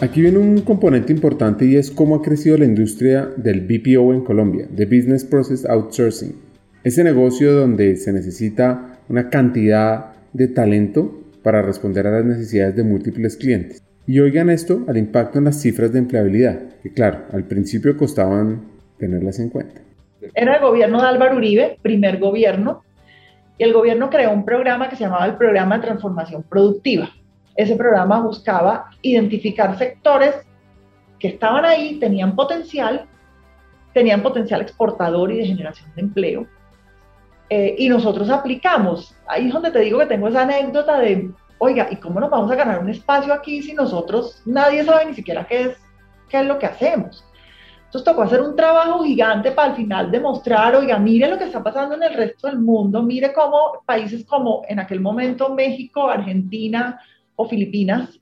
Aquí viene un componente importante y es cómo ha crecido la industria del BPO en Colombia, de Business Process Outsourcing. Ese negocio donde se necesita una cantidad de talento para responder a las necesidades de múltiples clientes. Y oigan esto al impacto en las cifras de empleabilidad, que claro, al principio costaban tenerlas en cuenta. Era el gobierno de Álvaro Uribe, primer gobierno, y el gobierno creó un programa que se llamaba el Programa de Transformación Productiva ese programa buscaba identificar sectores que estaban ahí, tenían potencial, tenían potencial exportador y de generación de empleo. Eh, y nosotros aplicamos. Ahí es donde te digo que tengo esa anécdota de, oiga, ¿y cómo nos vamos a ganar un espacio aquí si nosotros, nadie sabe ni siquiera qué es, qué es lo que hacemos? Entonces tocó hacer un trabajo gigante para al final demostrar, oiga, mire lo que está pasando en el resto del mundo, mire cómo países como en aquel momento México, Argentina, o Filipinas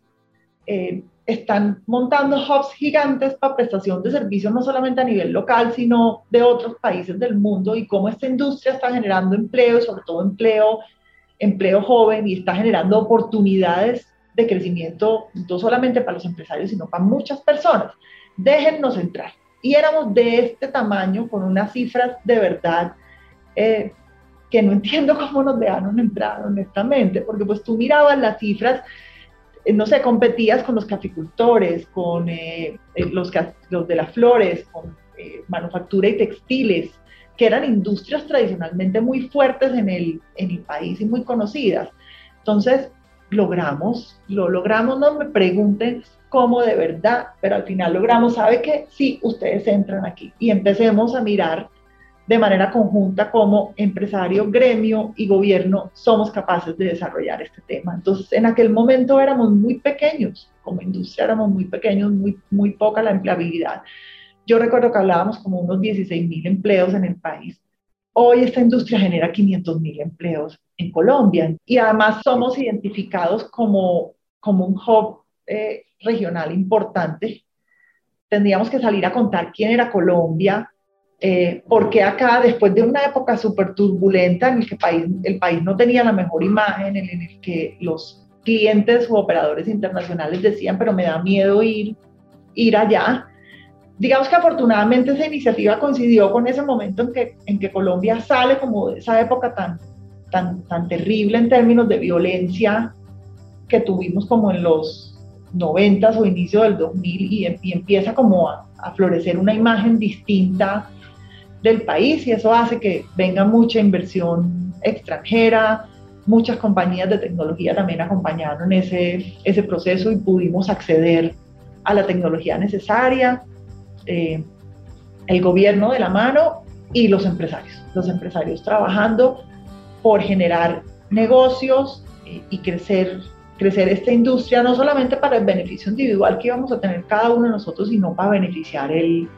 eh, están montando hubs gigantes para prestación de servicios no solamente a nivel local, sino de otros países del mundo y cómo esta industria está generando empleo, sobre todo empleo, empleo joven y está generando oportunidades de crecimiento no solamente para los empresarios, sino para muchas personas. Déjennos entrar. Y éramos de este tamaño, con unas cifras de verdad eh, que no entiendo cómo nos dejaron entrar, honestamente, porque pues tú mirabas las cifras no sé, competías con los caficultores, con eh, eh, los, los, de las flores, con manufactura y textiles, que eran industrias tradicionalmente muy fuertes en el, en el país y muy conocidas. Entonces, logramos, lo logramos, no me pregunten cómo de verdad, pero al final logramos, ¿sabe que Sí, ustedes entran aquí y empecemos a mirar de manera conjunta como empresario, gremio y gobierno somos capaces de desarrollar este tema. Entonces, en aquel momento éramos muy pequeños, como industria éramos muy pequeños, muy, muy poca la empleabilidad. Yo recuerdo que hablábamos como unos 16 mil empleos en el país. Hoy esta industria genera 500 mil empleos en Colombia y además somos identificados como, como un hub eh, regional importante. Tendríamos que salir a contar quién era Colombia, eh, porque acá, después de una época súper turbulenta en el que país, el país no tenía la mejor imagen, en el que los clientes u operadores internacionales decían, pero me da miedo ir, ir allá, digamos que afortunadamente esa iniciativa coincidió con ese momento en que, en que Colombia sale como de esa época tan, tan, tan terrible en términos de violencia que tuvimos como en los 90 o inicio del 2000 y, y empieza como a, a, florecer una imagen distinta del país y eso hace que venga mucha inversión extranjera, muchas compañías de tecnología también acompañaron ese, ese proceso y pudimos acceder a la tecnología necesaria, eh, el gobierno de la mano y los empresarios, los empresarios trabajando por generar negocios eh, y crecer crecer esta industria, no solamente para el beneficio individual que íbamos a tener cada uno de nosotros, sino para beneficiar el,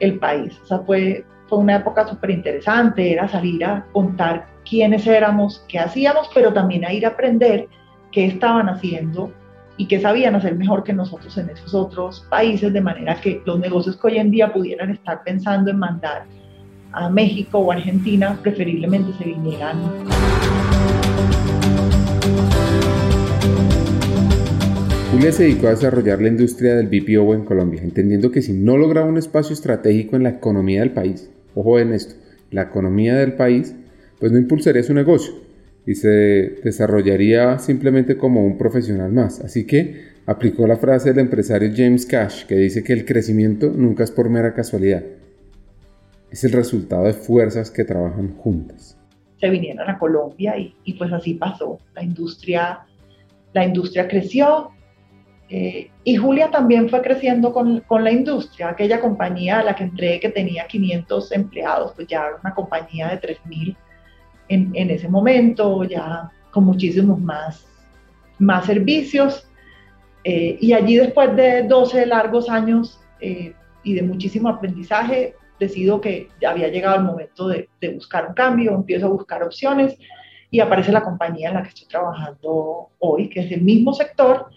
el país. O sea, fue, fue una época súper interesante, era salir a contar quiénes éramos, qué hacíamos, pero también a ir a aprender qué estaban haciendo y qué sabían hacer mejor que nosotros en esos otros países, de manera que los negocios que hoy en día pudieran estar pensando en mandar a México o Argentina, preferiblemente se vinieran. Julia se dedicó a desarrollar la industria del BPO en Colombia, entendiendo que si no lograba un espacio estratégico en la economía del país, ojo en esto, la economía del país, pues no impulsaría su negocio y se desarrollaría simplemente como un profesional más. Así que aplicó la frase del empresario James Cash que dice que el crecimiento nunca es por mera casualidad, es el resultado de fuerzas que trabajan juntas. Se vinieron a Colombia y, pues así pasó. La industria, la industria creció eh, y Julia también fue creciendo con, la industria. Aquella compañía a la que entré que tenía 500 empleados, pues ya era una compañía de 3.000 en, en ese momento, ya con muchísimos más, más servicios. Eh, y allí después de 12 largos años eh, y de muchísimo aprendizaje, decido que ya había llegado el momento de, buscar un cambio, empiezo a buscar opciones y aparece la compañía en la que estoy trabajando hoy, que es el mismo sector,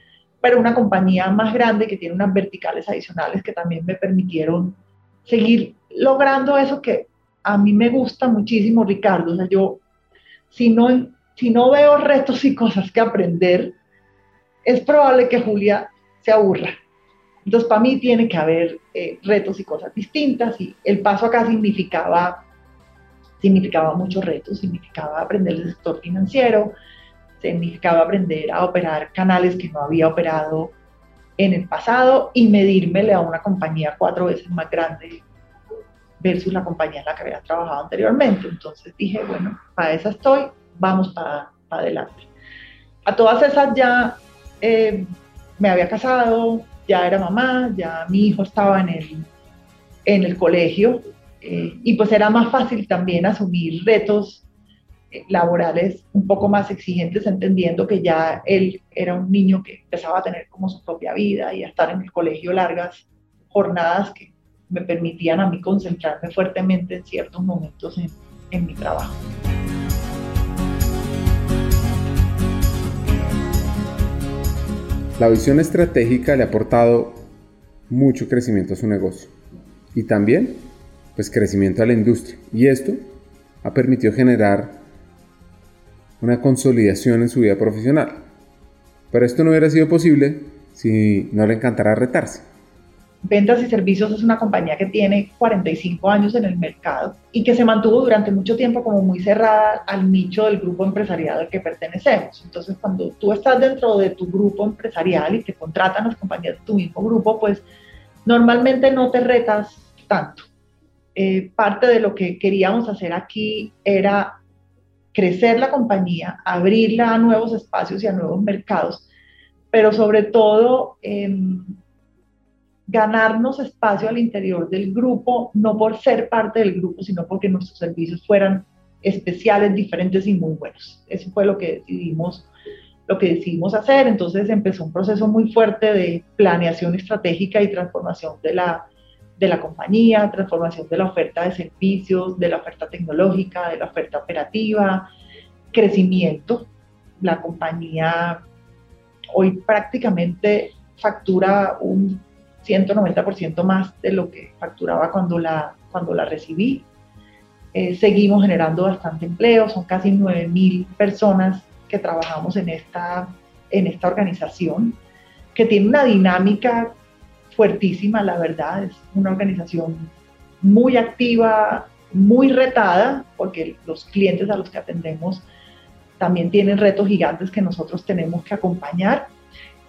pero una compañía más grande que tiene unas verticales adicionales que también me permitieron seguir logrando eso que a mí me gusta muchísimo, Ricardo. O sea, yo, si no, si no veo retos y cosas que aprender, es probable que Julia se aburra. Entonces, para mí tiene que haber eh, retos y cosas distintas y el paso acá significaba, significaba muchos retos, significaba aprender el sector financiero, significaba aprender a operar canales que no había operado en el pasado y medírmele a una compañía cuatro veces más grande versus la compañía en la que había trabajado anteriormente. Entonces dije, bueno, para esa estoy, vamos para, adelante. A todas esas ya eh, me había casado, ya era mamá, ya mi hijo estaba en el, en el colegio eh, y pues era más fácil también asumir retos laborales un poco más exigentes, entendiendo que ya él era un niño que empezaba a tener como su propia vida y a estar en el colegio largas jornadas que me permitían a mí concentrarme fuertemente en ciertos momentos en, en mi trabajo. La visión estratégica le ha aportado mucho crecimiento a su negocio y también pues crecimiento a la industria y esto ha permitido generar una consolidación en su vida profesional. Pero esto no hubiera sido posible si no le encantara retarse. Ventas y Servicios es una compañía que tiene 45 años en el mercado y que se mantuvo durante mucho tiempo como muy cerrada al nicho del grupo empresarial al que pertenecemos. Entonces, cuando tú estás dentro de tu grupo empresarial y te contratan las compañías de tu mismo grupo, pues normalmente no te retas tanto. Eh, parte de lo que queríamos hacer aquí era crecer la compañía, abrirla a nuevos espacios y a nuevos mercados, pero sobre todo... Eh, ganarnos espacio al interior del grupo, no por ser parte del grupo, sino porque nuestros servicios fueran especiales, diferentes y muy buenos. Eso fue lo que decidimos, lo que decidimos hacer. Entonces empezó un proceso muy fuerte de planeación estratégica y transformación de la, de la compañía, transformación de la oferta de servicios, de la oferta tecnológica, de la oferta operativa, crecimiento. La compañía hoy prácticamente factura un 190% más de lo que facturaba cuando la, cuando la recibí. Eh, seguimos generando bastante empleo, son casi 9.000 personas que trabajamos en esta, en esta organización, que tiene una dinámica fuertísima, la verdad, es una organización muy activa, muy retada, porque los clientes a los que atendemos también tienen retos gigantes que nosotros tenemos que acompañar.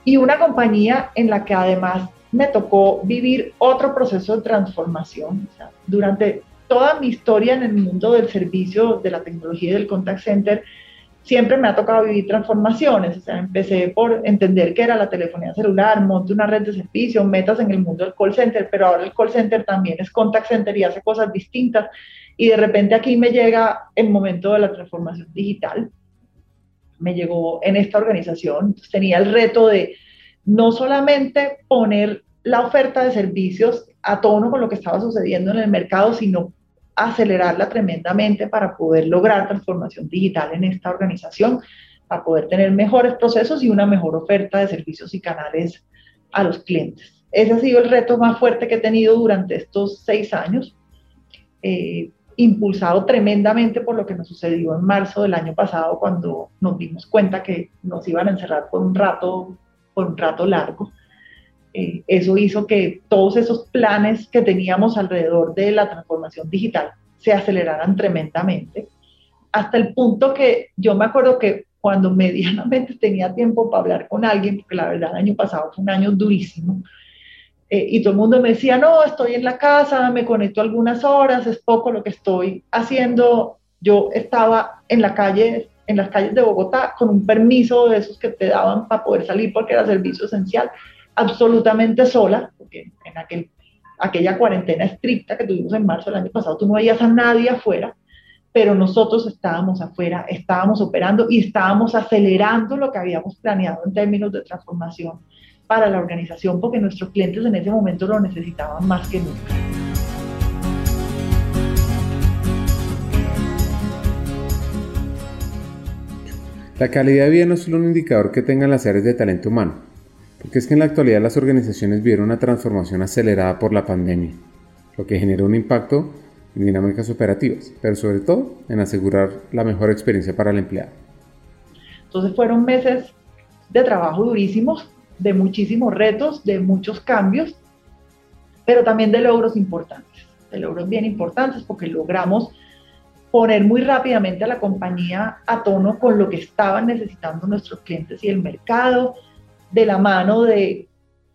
Y una compañía en la que además me tocó vivir otro proceso de transformación. durante toda mi historia en el mundo del servicio, de la tecnología y del contact center, siempre me ha tocado vivir transformaciones. O empecé por entender qué era la telefonía celular, monte una red de servicio, metas en el mundo del call center, pero ahora el call center también es contact center y hace cosas distintas. Y de repente aquí me llega el momento de la transformación digital. me llegó en esta organización. tenía el reto de no solamente poner la oferta de servicios a tono con lo que estaba sucediendo en el mercado, sino acelerarla tremendamente para poder lograr transformación digital en esta organización, para poder tener mejores procesos y una mejor oferta de servicios y canales a los clientes. Ese ha sido el reto más fuerte que he tenido durante estos seis años, eh, impulsado tremendamente por lo que nos sucedió en marzo del año pasado, cuando nos dimos cuenta que nos iban a encerrar por un rato, por un rato largo. Eh, eso hizo que todos esos planes que teníamos alrededor de la transformación digital se aceleraran tremendamente, hasta el punto que yo me acuerdo que cuando medianamente tenía tiempo para hablar con alguien, porque la verdad el año pasado fue un año durísimo, eh, y todo el mundo me decía, no, estoy en la casa, me conecto algunas horas, es poco lo que estoy haciendo. Yo estaba en la calle, en las calles de Bogotá, con un permiso de esos que te daban para poder salir porque era servicio esencial, absolutamente sola, porque en aquel, aquella cuarentena estricta que tuvimos en marzo del año pasado, tú no veías a nadie afuera, pero nosotros estábamos afuera, estábamos operando y estábamos acelerando lo que habíamos planeado en términos de transformación para la organización, porque nuestros clientes en ese momento lo necesitaban más que nunca. La calidad de vida no es solo un indicador que tengan las áreas de talento humano, porque es que en la actualidad las organizaciones vieron una transformación acelerada por la pandemia, lo que generó un impacto en dinámicas operativas, pero sobre todo en asegurar la mejor experiencia para el empleado. Entonces fueron meses de trabajo durísimos, de muchísimos retos, de muchos cambios, pero también de logros importantes, de logros bien importantes porque logramos poner muy rápidamente a la compañía a tono con lo que estaban necesitando nuestros clientes y el mercado, de la mano de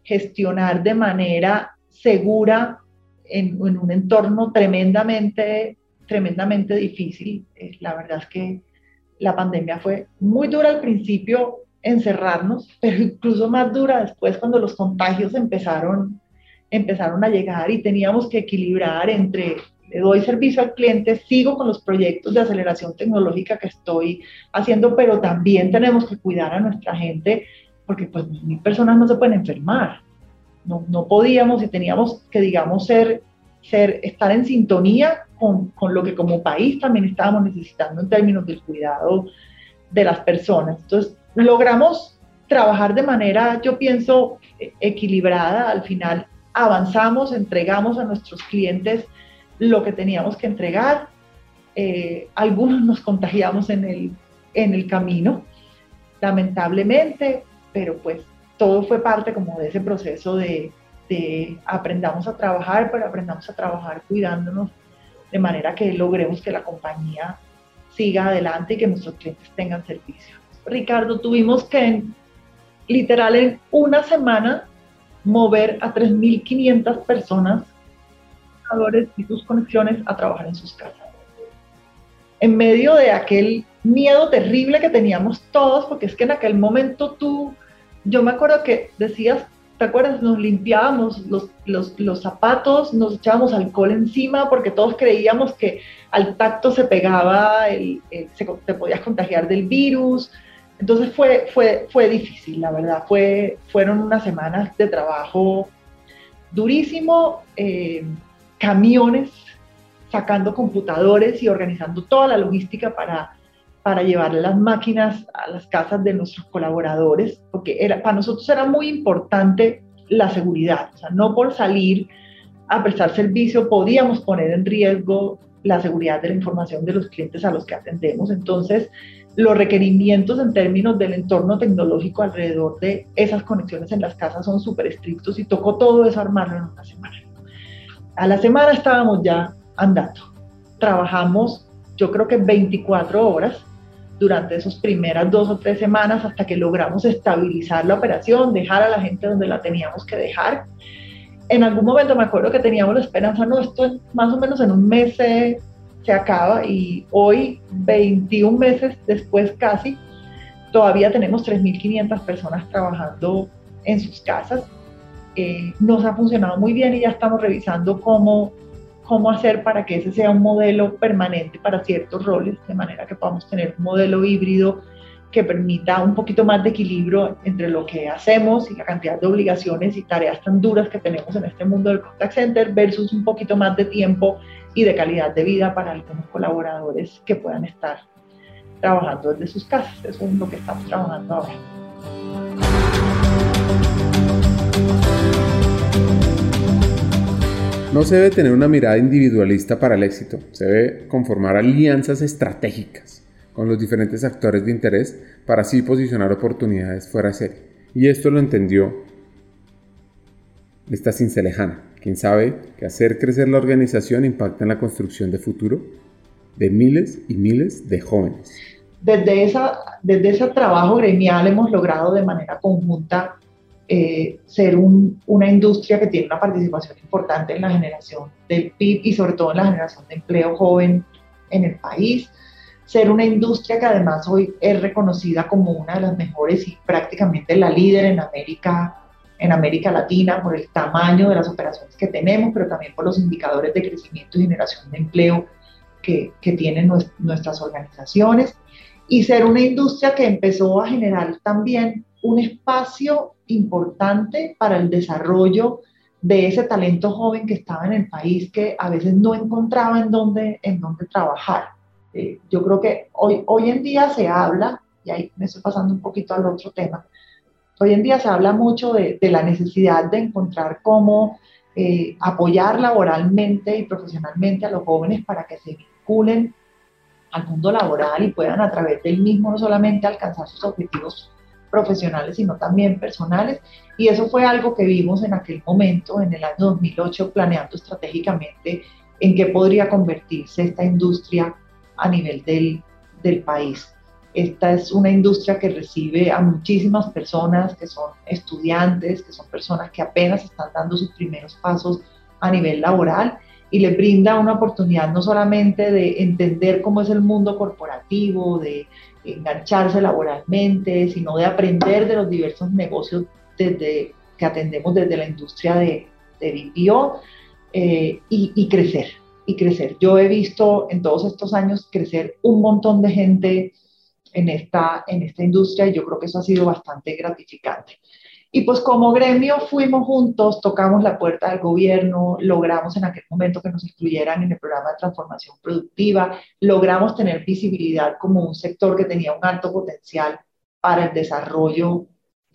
gestionar de manera segura en, un entorno tremendamente, tremendamente difícil. Eh, la verdad es que la pandemia fue muy dura al principio encerrarnos, pero incluso más dura después cuando los contagios empezaron, empezaron a llegar y teníamos que equilibrar entre le doy servicio al cliente, sigo con los proyectos de aceleración tecnológica que estoy haciendo, pero también tenemos que cuidar a nuestra gente porque pues mil personas no se pueden enfermar. No, no podíamos y teníamos que, digamos, ser, ser, estar en sintonía con, con, lo que como país también estábamos necesitando en términos del cuidado de las personas. Entonces, logramos trabajar de manera, yo pienso, equilibrada. Al final avanzamos, entregamos a nuestros clientes lo que teníamos que entregar. Eh, algunos nos contagiamos en el, en el camino, lamentablemente, pero pues todo fue parte como de ese proceso de, aprendamos a trabajar, pero aprendamos a trabajar cuidándonos de manera que logremos que la compañía siga adelante y que nuestros clientes tengan servicio. Ricardo, tuvimos que literal en una semana mover a 3.500 personas y sus conexiones a trabajar en sus casas. En medio de aquel miedo terrible que teníamos todos, porque es que en aquel momento tú yo me acuerdo que decías, ¿te acuerdas? Nos limpiábamos los, los, los, zapatos, nos echábamos alcohol encima porque todos creíamos que al tacto se pegaba, el, se, te podías contagiar del virus. Entonces fue, fue, fue difícil, la verdad. Fue, fueron unas semanas de trabajo durísimo, eh, camiones sacando computadores y organizando toda la logística para para llevar las máquinas a las casas de nuestros colaboradores, porque era, para nosotros era muy importante la seguridad, o sea, no por salir a prestar servicio podíamos poner en riesgo la seguridad de la información de los clientes a los que atendemos. Entonces, los requerimientos en términos del entorno tecnológico alrededor de esas conexiones en las casas son súper estrictos y tocó todo eso armarlo en una semana. A la semana estábamos ya andando. Trabajamos, yo creo que 24 horas durante esas primeras dos o tres semanas hasta que logramos estabilizar la operación, dejar a la gente donde la teníamos que dejar. En algún momento me acuerdo que teníamos la esperanza, no, esto más o menos en un mes se, acaba y hoy, 21 meses después casi, todavía tenemos 3.500 personas trabajando en sus casas. Eh, nos ha funcionado muy bien y ya estamos revisando cómo cómo hacer para que ese sea un modelo permanente para ciertos roles, de manera que podamos tener un modelo híbrido que permita un poquito más de equilibrio entre lo que hacemos y la cantidad de obligaciones y tareas tan duras que tenemos en este mundo del contact center versus un poquito más de tiempo y de calidad de vida para algunos colaboradores que puedan estar trabajando desde sus casas. Eso es lo que estamos trabajando ahora. No se debe tener una mirada individualista para el éxito, se debe conformar alianzas estratégicas con los diferentes actores de interés para así posicionar oportunidades fuera de serie. Y esto lo entendió esta cincelejana, quien sabe que hacer crecer la organización impacta en la construcción de futuro de miles y miles de jóvenes. Desde, esa, desde ese trabajo gremial hemos logrado de manera conjunta eh, ser una industria que tiene una participación importante en la generación del PIB y sobre todo en la generación de empleo joven en el país ser una industria que además hoy es reconocida como una de las mejores y prácticamente la líder en América, en América Latina por el tamaño de las operaciones que tenemos, pero también por los indicadores de crecimiento y generación de empleo que, que tienen nuestras organizaciones. Y ser una industria que empezó a generar también un espacio importante para el desarrollo de ese talento joven que estaba en el país que a veces no encontraba en dónde, en dónde trabajar. Eh, yo creo que hoy, hoy en día se habla, y ahí me estoy pasando un poquito al otro tema, hoy en día se habla mucho de, de la necesidad de encontrar cómo eh, apoyar laboralmente y profesionalmente a los jóvenes para que se vinculen al mundo laboral y puedan a través del mismo no solamente alcanzar sus objetivos profesionales, sino también personales. Y eso fue algo que vimos en aquel momento, en el año 2008, planeando estratégicamente en qué podría convertirse esta industria a nivel del, del país. Esta es una industria que recibe a muchísimas personas que son estudiantes, que son personas que apenas están dando sus primeros pasos a nivel laboral y le brinda una oportunidad no solamente de entender cómo es el mundo corporativo, de engancharse laboralmente, sino de aprender de los diversos negocios desde, que atendemos desde la industria de, de BPO eh, y, y crecer, y crecer. Yo he visto en todos estos años crecer un montón de gente en esta, en esta industria y yo creo que eso ha sido bastante gratificante. Y pues como gremio fuimos juntos, tocamos la puerta del gobierno, logramos en aquel momento que nos incluyeran en el programa de transformación productiva, logramos tener visibilidad como un sector que tenía un alto potencial para el desarrollo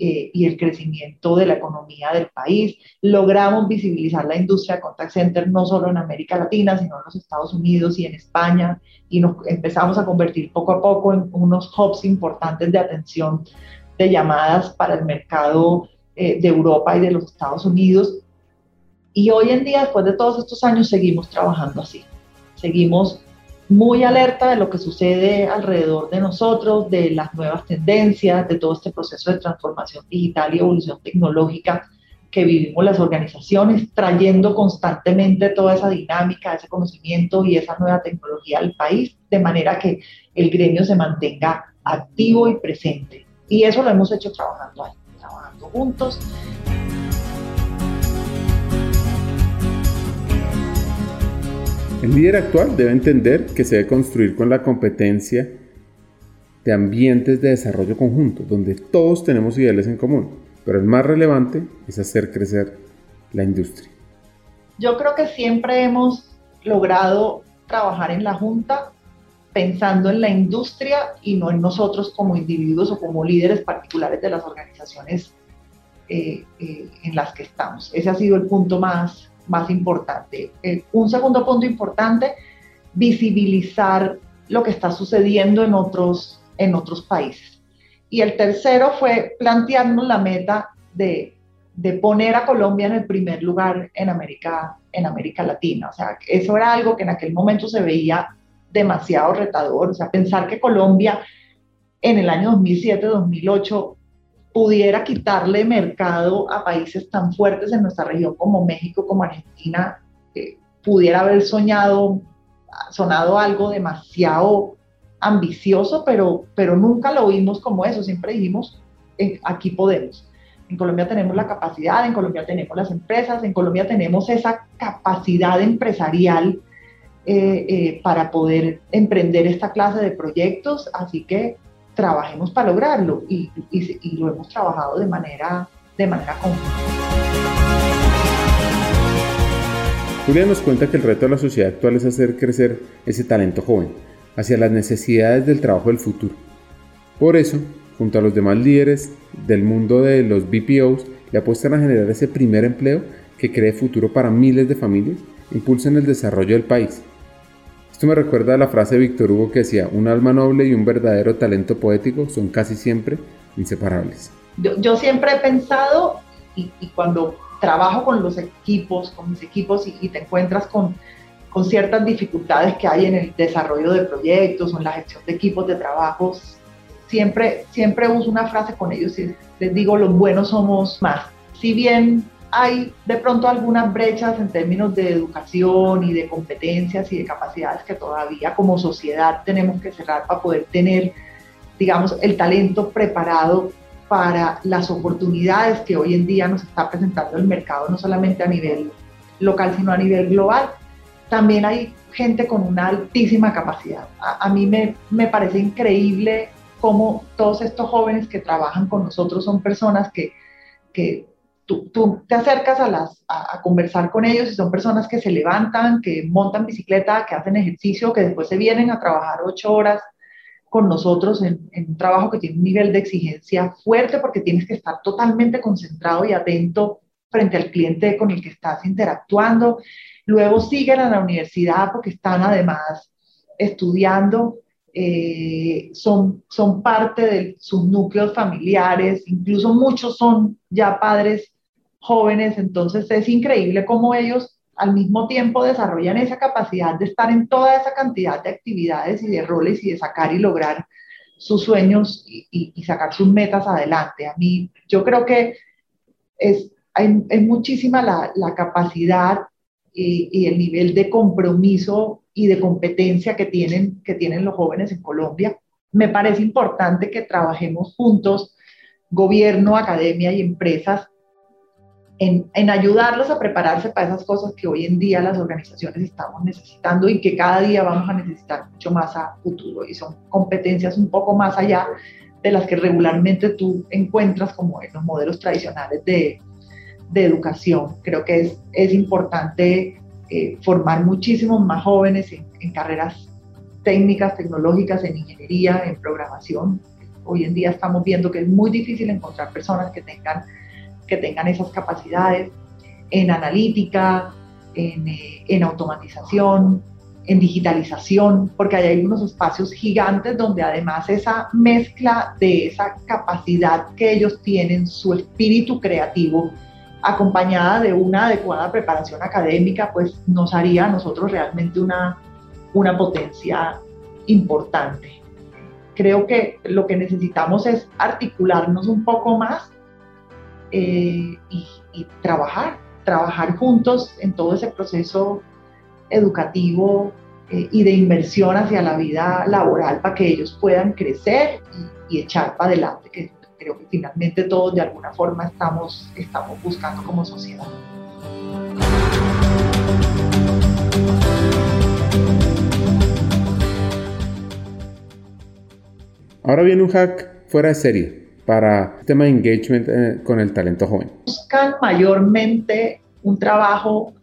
eh, y el crecimiento de la economía del país. Logramos visibilizar la industria contact center no solo en América Latina, sino en los Estados Unidos y en España, y nos empezamos a convertir poco a poco en unos hubs importantes de atención de llamadas para el mercado eh, de Europa y de los Estados Unidos. Y hoy en día, después de todos estos años, seguimos trabajando así. Seguimos muy alerta de lo que sucede alrededor de nosotros, de las nuevas tendencias, de todo este proceso de transformación digital y evolución tecnológica que vivimos las organizaciones, trayendo constantemente toda esa dinámica, ese conocimiento y esa nueva tecnología al país, de manera que el gremio se mantenga activo y presente. Y eso lo hemos hecho trabajando ahí, trabajando juntos. El líder actual debe entender que se debe construir con la competencia de ambientes de desarrollo conjunto, donde todos tenemos ideales en común, pero el más relevante es hacer crecer la industria. Yo creo que siempre hemos logrado trabajar en la Junta pensando en la industria y no en nosotros como individuos o como líderes particulares de las organizaciones eh, eh, en las que estamos. Ese ha sido el punto más, más importante. Eh, un segundo punto importante, visibilizar lo que está sucediendo en otros, en otros países. Y el tercero fue plantearnos la meta de, de poner a Colombia en el primer lugar en América, en América Latina. O sea, eso era algo que en aquel momento se veía demasiado retador. O sea, pensar que Colombia en el año 2007-2008 pudiera quitarle mercado a países tan fuertes en nuestra región como México, como Argentina, pudiera haber soñado, sonado algo demasiado ambicioso, pero, pero nunca lo vimos como eso, siempre dijimos, eh, aquí podemos. En Colombia tenemos la capacidad, en Colombia tenemos las empresas, en Colombia tenemos esa capacidad empresarial eh, eh, para poder emprender esta clase de proyectos, así que trabajemos para lograrlo y, y, lo hemos trabajado de manera, de manera conjunta. Julia nos cuenta que el reto de la sociedad actual es hacer crecer ese talento joven hacia las necesidades del trabajo del futuro. Por eso, junto a los demás líderes del mundo de los BPOs, le apuestan a generar ese primer empleo que cree futuro para miles de familias, impulsen el desarrollo del país. Esto me recuerda a la frase de Víctor Hugo que decía, un alma noble y un verdadero talento poético son casi siempre inseparables. Yo, siempre he pensado, y, cuando trabajo con los equipos, con mis equipos, y, te encuentras con, con, ciertas dificultades que hay en el desarrollo de proyectos en la gestión de equipos de trabajo, siempre, siempre uso una frase con ellos y les digo, los buenos somos más. Si bien hay de pronto algunas brechas en términos de educación y de competencias y de capacidades que todavía como sociedad tenemos que cerrar para poder tener, digamos, el talento preparado para las oportunidades que hoy en día nos está presentando el mercado, no solamente a nivel local, sino a nivel global. También hay gente con una altísima capacidad. A, mí me, me parece increíble cómo todos estos jóvenes que trabajan con nosotros son personas que, que tú, te acercas a, las, a, conversar con ellos y son personas que se levantan, que montan bicicleta, que hacen ejercicio, que después se vienen a trabajar ocho horas con nosotros en, un trabajo que tiene un nivel de exigencia fuerte porque tienes que estar totalmente concentrado y atento frente al cliente con el que estás interactuando. Luego siguen a la universidad porque están además estudiando, eh, son parte de sus núcleos familiares, incluso muchos son ya padres jóvenes, entonces es increíble cómo ellos al mismo tiempo desarrollan esa capacidad de estar en toda esa cantidad de actividades y de roles y de sacar y lograr sus sueños y, sacar sus metas adelante. A mí, yo creo que es, muchísima la, la capacidad y, y, el nivel de compromiso y de competencia que tienen, que tienen los jóvenes en Colombia. Me parece importante que trabajemos juntos, gobierno, academia y empresas, en, ayudarlos a prepararse para esas cosas que hoy en día las organizaciones estamos necesitando y que cada día vamos a necesitar mucho más a futuro. Y son competencias un poco más allá de las que regularmente tú encuentras como en los modelos tradicionales de, de educación. Creo que es, es importante eh, formar muchísimos más jóvenes en, en carreras técnicas, tecnológicas, en ingeniería, en programación. Hoy en día estamos viendo que es muy difícil encontrar personas que tengan que tengan esas capacidades en analítica, en, eh, en automatización, en digitalización, porque hay algunos espacios gigantes donde además esa mezcla de esa capacidad que ellos tienen, su espíritu creativo, acompañada de una adecuada preparación académica, pues nos haría a nosotros realmente una, una potencia importante. Creo que lo que necesitamos es articularnos un poco más eh, y, trabajar, trabajar juntos en todo ese proceso educativo eh, y de inversión hacia la vida laboral para que ellos puedan crecer y, echar para adelante, que creo que finalmente todos de alguna forma estamos, estamos buscando como sociedad. Ahora viene un hack fuera de serie para el tema de engagement eh, con el talento joven? Buscan mayormente un trabajo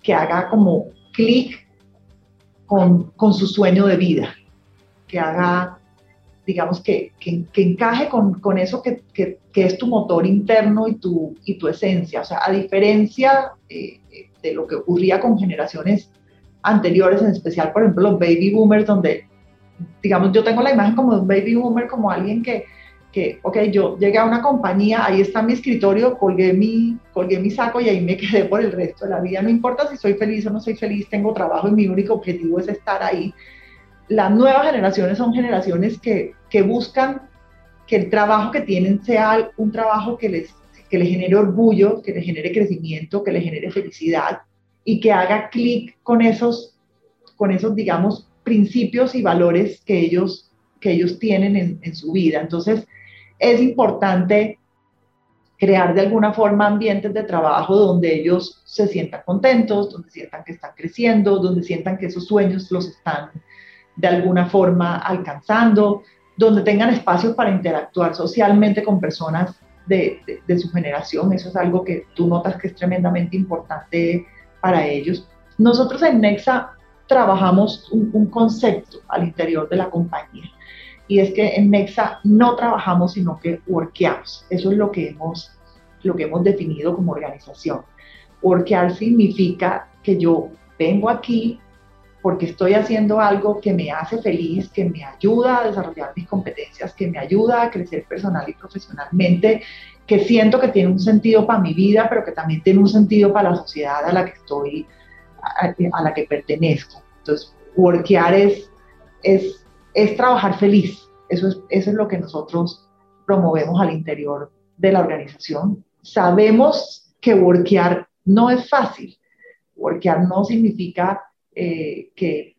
que haga como clic con, con, su sueño de vida, que haga, digamos, que, que, encaje con, con eso que, que, es tu motor interno y tu, y tu esencia. O sea, a diferencia eh, de lo que ocurría con generaciones anteriores, en especial, por ejemplo, los baby boomers, donde, digamos, yo tengo la imagen como de un baby boomer, como alguien que, que, ok, yo llegué a una compañía, ahí está mi escritorio, colgué mi, colgué mi saco y ahí me quedé por el resto de la vida. No importa si soy feliz o no soy feliz, tengo trabajo y mi único objetivo es estar ahí. Las nuevas generaciones son generaciones que, que buscan que el trabajo que tienen sea un trabajo que les, que les genere orgullo, que les genere crecimiento, que les genere felicidad y que haga clic con esos, con esos, digamos, principios y valores que ellos, que ellos tienen en, en su vida. Entonces, es importante crear de alguna forma ambientes de trabajo donde ellos se sientan contentos, donde sientan que están creciendo, donde sientan que esos sueños los están de alguna forma alcanzando, donde tengan espacios para interactuar socialmente con personas de, su generación. Eso es algo que tú notas que es tremendamente importante para ellos. Nosotros en Nexa trabajamos un, un concepto al interior de la compañía y es que en Nexa no trabajamos, sino que workeamos. Eso es lo que hemos, lo que hemos definido como organización. Workear significa que yo vengo aquí porque estoy haciendo algo que me hace feliz, que me ayuda a desarrollar mis competencias, que me ayuda a crecer personal y profesionalmente, que siento que tiene un sentido para mi vida, pero que también tiene un sentido para la sociedad a la que estoy, a, la que pertenezco. Entonces, workear es, es, es trabajar feliz. Eso es, eso es lo que nosotros promovemos al interior de la organización. Sabemos que workear no es fácil. Workear no significa eh, que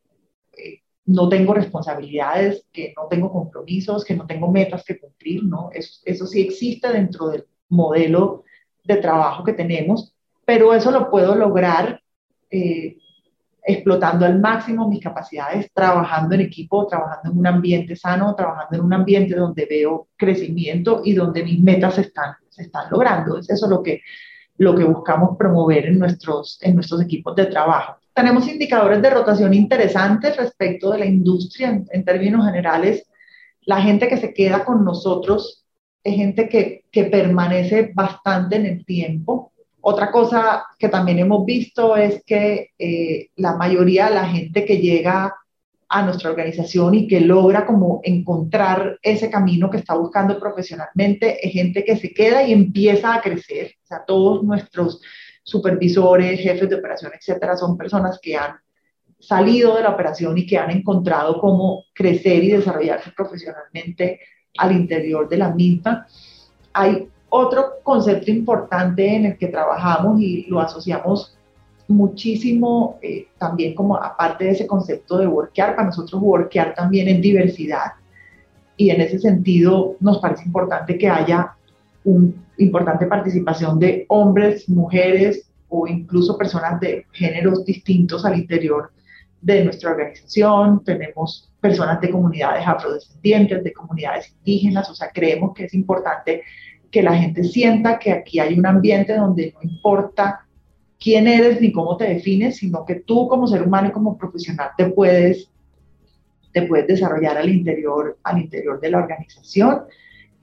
eh, no tengo responsabilidades, que no tengo compromisos, que no tengo metas que cumplir, ¿no? Eso, sí existe dentro del modelo de trabajo que tenemos, pero eso lo puedo lograr eh, explotando al máximo mis capacidades, trabajando en equipo, trabajando en un ambiente sano, trabajando en un ambiente donde veo crecimiento y donde mis metas se están, logrando. Es eso lo que, lo que buscamos promover en nuestros, en nuestros equipos de trabajo. Tenemos indicadores de rotación interesantes respecto de la industria en, términos generales. La gente que se queda con nosotros es gente que, que permanece bastante en el tiempo. Otra cosa que también hemos visto es que eh, la mayoría de la gente que llega a nuestra organización y que logra como encontrar ese camino que está buscando profesionalmente es gente que se queda y empieza a crecer. O sea, todos nuestros supervisores, jefes de operación, etcétera, son personas que han salido de la operación y que han encontrado cómo crecer y desarrollarse profesionalmente al interior de la misma. Hay otro concepto importante en el que trabajamos y lo asociamos muchísimo eh, también como aparte de ese concepto de workear, para nosotros workear también en diversidad y en ese sentido nos parece importante que haya una importante participación de hombres, mujeres o incluso personas de géneros distintos al interior de nuestra organización. Tenemos personas de comunidades afrodescendientes, de comunidades indígenas, o sea, creemos que es importante que la gente sienta que aquí hay un ambiente donde no importa quién eres ni cómo te defines, sino que tú como ser humano y como profesional te puedes, te puedes desarrollar al interior, al interior de la organización.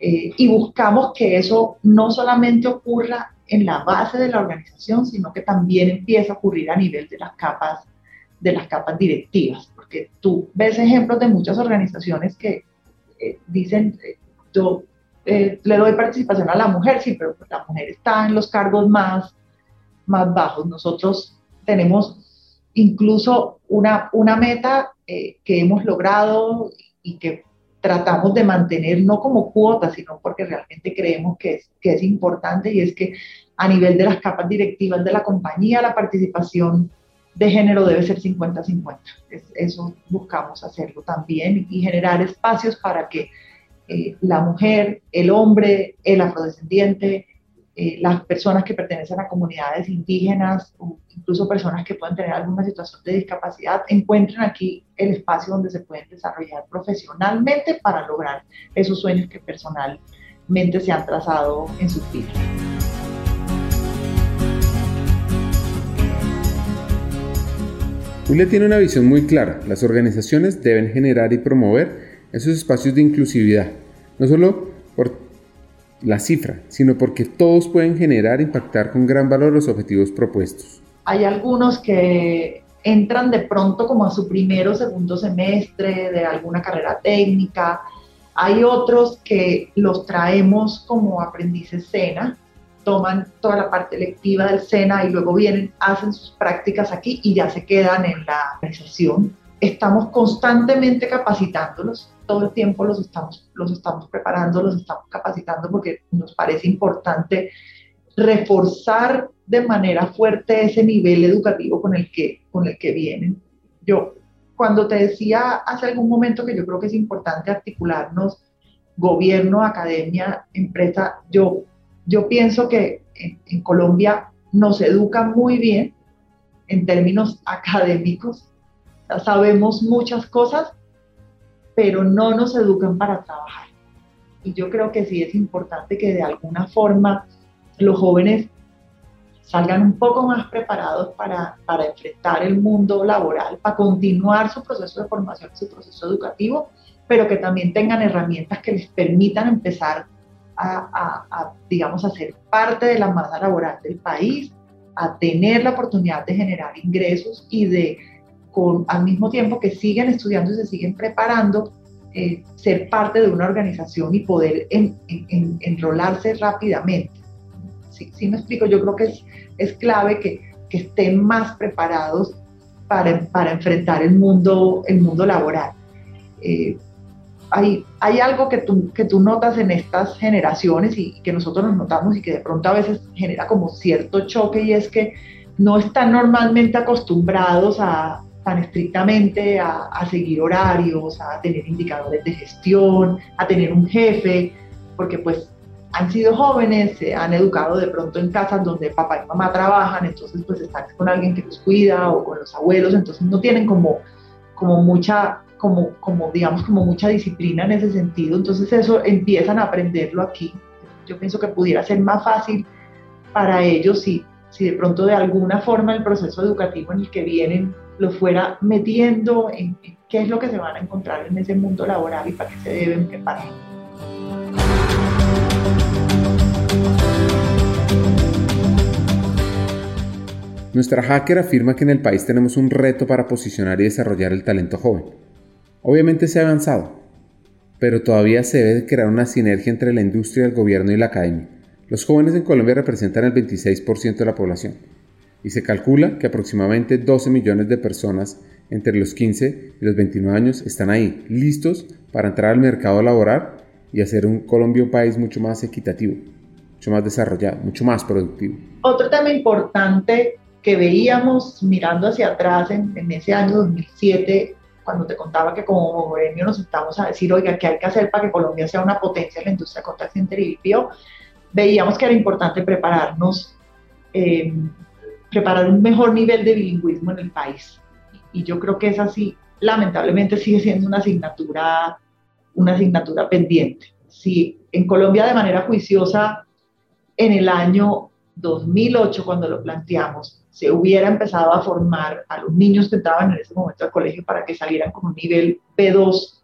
Eh, y buscamos que eso no solamente ocurra en la base de la organización, sino que también empiece a ocurrir a nivel de las capas, de las capas directivas, porque tú ves ejemplos de muchas organizaciones que eh, dicen, eh, yo le doy participación a la mujer, sí, pero pues la mujer está en los cargos más más bajos. Nosotros tenemos incluso una, una meta eh, que hemos logrado y que tratamos de mantener no como cuota, sino porque realmente creemos que es, que es importante y es que a nivel de las capas directivas de la compañía la participación de género debe ser 50-50. Eso buscamos hacerlo también y generar espacios para que eh, la mujer, el hombre, el afrodescendiente, eh, las personas que pertenecen a comunidades indígenas o incluso personas que pueden tener alguna situación de discapacidad encuentren aquí el espacio donde se pueden desarrollar profesionalmente para lograr esos sueños que personalmente se han trazado en sus vidas. Julia tiene una visión muy clara. Las organizaciones deben generar y promover esos espacios de inclusividad, no solo por la cifra, sino porque todos pueden generar impactar con gran valor los objetivos propuestos. Hay algunos que entran de pronto como a su primero o segundo semestre de alguna carrera técnica. Hay otros que los traemos como aprendices SENA, toman toda la parte lectiva del SENA y luego vienen, hacen sus prácticas aquí y ya se quedan en la organización. Estamos constantemente capacitándolos todo el tiempo los estamos, los estamos preparando, los estamos capacitando porque nos parece importante reforzar de manera fuerte ese nivel educativo con el que, con el que vienen. Yo, cuando te decía hace algún momento que yo creo que es importante articularnos gobierno, academia, empresa, yo, yo pienso que en, en Colombia nos educan muy bien en términos académicos, sabemos muchas cosas, pero no nos educan para trabajar. Y yo creo que sí es importante que de alguna forma los jóvenes salgan un poco más preparados para, para enfrentar el mundo laboral, para continuar su proceso de formación, su proceso educativo, pero que también tengan herramientas que les permitan empezar a, a, digamos, a ser parte de la masa laboral del país, a tener la oportunidad de generar ingresos y de, con, al mismo tiempo que siguen estudiando y se siguen preparando, eh, ser parte de una organización y poder enrolarse rápidamente. ¿Sí, me explico? Yo creo que es, es clave que, que estén más preparados para, para, enfrentar el mundo, el mundo laboral. Eh, hay, hay, algo que tú, que tú notas en estas generaciones y que nosotros nos notamos y que de pronto a veces genera como cierto choque y es que no están normalmente acostumbrados a, tan estrictamente a, a, seguir horarios, a tener indicadores de gestión, a tener un jefe, porque pues han sido jóvenes, se han educado de pronto en casas donde papá y mamá trabajan, entonces pues están con alguien que los cuida o con los abuelos, entonces no tienen como, como mucha, como, como digamos, como mucha disciplina en ese sentido, entonces eso empiezan a aprenderlo aquí. Yo pienso que pudiera ser más fácil para ellos si, si de pronto de alguna forma el proceso educativo en el que vienen lo fuera metiendo en, qué es lo que se van a encontrar en ese mundo laboral y para qué se deben preparar. Nuestra hacker afirma que en el país tenemos un reto para posicionar y desarrollar el talento joven. Obviamente se ha avanzado, pero todavía se debe crear una sinergia entre la industria, el gobierno y la academia. Los jóvenes en Colombia representan el 26% de la población y se calcula que aproximadamente 12 millones de personas entre los 15 y los 29 años están ahí, listos para entrar al mercado laboral y hacer un Colombia un país mucho más equitativo, mucho más desarrollado, mucho más productivo. Otro tema importante que veíamos mirando hacia atrás en, ese año 2007, cuando te contaba que como gremio nos estamos a decir, oiga, ¿qué hay que hacer para que Colombia sea una potencia en la industria contact center y? Veíamos que era importante prepararnos eh, preparar un mejor nivel de bilingüismo en el país. Y yo creo que es así, lamentablemente sigue siendo una asignatura, una asignatura pendiente. Si en Colombia de manera juiciosa, en el año 2008, cuando lo planteamos, se hubiera empezado a formar a los niños que estaban en ese momento al colegio para que salieran con un nivel B2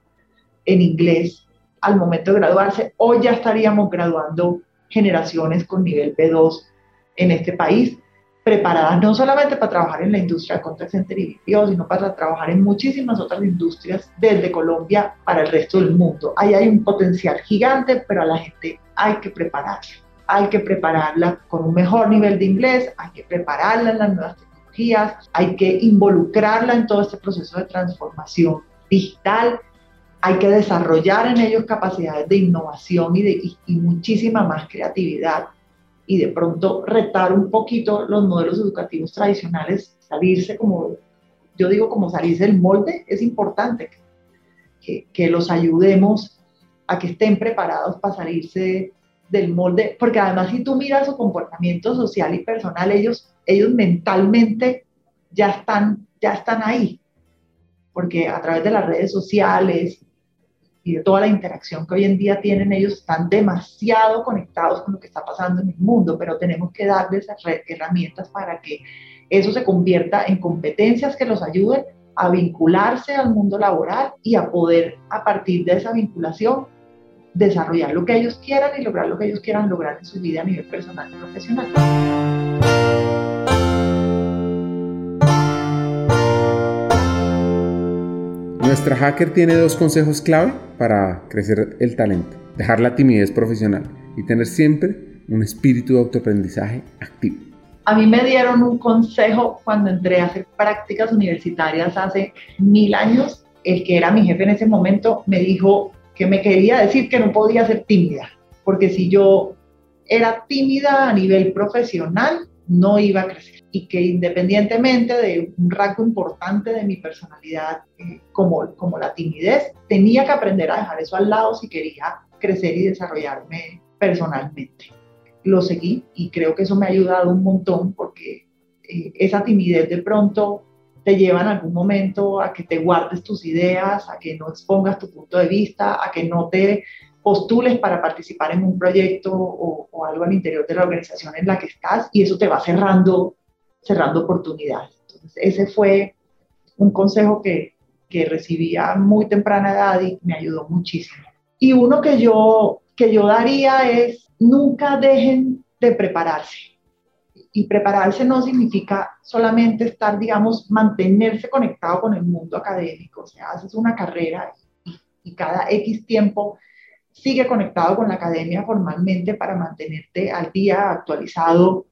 en inglés al momento de graduarse, hoy ya estaríamos graduando generaciones con nivel B2 en este país preparadas no solamente para trabajar en la industria de contact center y BPO, sino para trabajar en muchísimas otras industrias desde Colombia para el resto del mundo. Ahí hay un potencial gigante, pero a la gente hay que prepararla. Hay que prepararla con un mejor nivel de inglés, hay que prepararla en las nuevas tecnologías, hay que involucrarla en todo este proceso de transformación digital, hay que desarrollar en ellos capacidades de innovación y, de, y muchísima más creatividad y de pronto retar un poquito los modelos educativos tradicionales, salirse como, yo digo como salirse del molde, es importante que, que los ayudemos a que estén preparados para salirse del molde, porque además si tú miras su comportamiento social y personal, ellos, ellos mentalmente ya están, ya están ahí, porque a través de las redes sociales y de toda la interacción que hoy en día tienen, ellos están demasiado conectados con lo que está pasando en el mundo, pero tenemos que darles herramientas para que eso se convierta en competencias que los ayuden a vincularse al mundo laboral y a poder a partir de esa vinculación desarrollar lo que ellos quieran y lograr lo que ellos quieran lograr en su vida a nivel personal y profesional. Nuestra hacker tiene dos consejos clave para crecer el talento. Dejar la timidez profesional y tener siempre un espíritu de autoaprendizaje activo. A mí me dieron un consejo cuando entré a hacer prácticas universitarias hace mil años. El que era mi jefe en ese momento me dijo que me quería decir que no podía ser tímida, porque si yo era tímida a nivel profesional, no iba a crecer y que independientemente de un rasgo importante de mi personalidad eh, como, como la timidez, tenía que aprender a dejar eso al lado si quería crecer y desarrollarme personalmente. Lo seguí y creo que eso me ha ayudado un montón porque eh, esa timidez de pronto te lleva en algún momento a que te guardes tus ideas, a que no expongas tu punto de vista, a que no te postules para participar en un proyecto o, o, algo al interior de la organización en la que estás y eso te va cerrando, cerrando oportunidades. Ese fue un consejo que, que recibí a muy temprana edad y me ayudó muchísimo. Y uno que yo, que yo daría es, nunca dejen de prepararse y prepararse no significa solamente estar, digamos, mantenerse conectado con el mundo académico. O sea, haces una carrera y, cada X tiempo sigue conectado con la academia formalmente para mantenerte al día, actualizado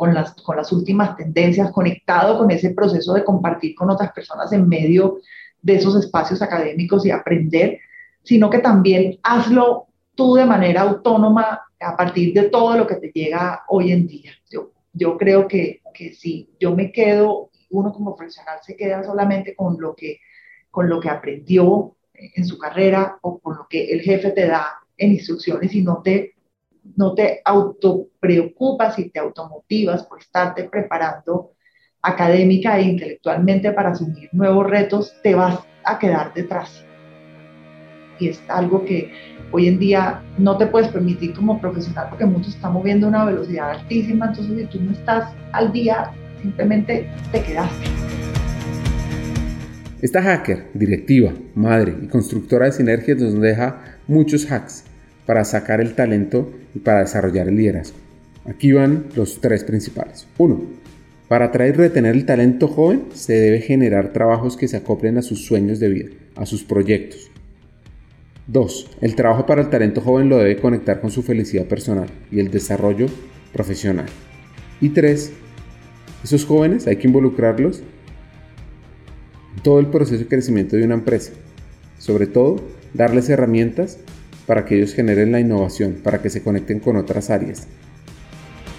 con las, con las últimas tendencias, conectado con ese proceso de compartir con otras personas en medio de esos espacios académicos y aprender, sino que también hazlo tú de manera autónoma a partir de todo lo que te llega hoy en día. Yo, yo creo que, que si yo me quedo, uno como profesional se queda solamente con lo que, con lo que aprendió en su carrera o con lo que el jefe te da en instrucciones y no te, no te autopreocupas y te automotivas por estarte preparando académica e intelectualmente para asumir nuevos retos, te vas a quedar detrás. Y es algo que hoy en día no te puedes permitir como profesional porque el mundo está moviendo a una velocidad altísima, entonces si tú no estás al día, simplemente te quedaste. Esta hacker, directiva, madre y constructora de sinergias nos deja muchos hacks para sacar el talento y para desarrollar el liderazgo. Aquí van los tres principales. Uno, para atraer y retener el talento joven se debe generar trabajos que se acoplen a sus sueños de vida, a sus proyectos, 2. El trabajo para el talento joven lo debe conectar con su felicidad personal y el desarrollo profesional. Y 3. Esos jóvenes hay que involucrarlos en todo el proceso de crecimiento de una empresa. Sobre todo, darles herramientas para que ellos generen la innovación, para que se conecten con otras áreas,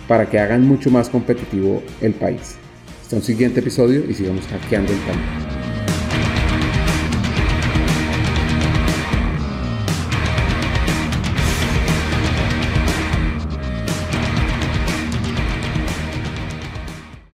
para que hagan mucho más competitivo el país. Hasta un siguiente episodio y sigamos hackeando el talento.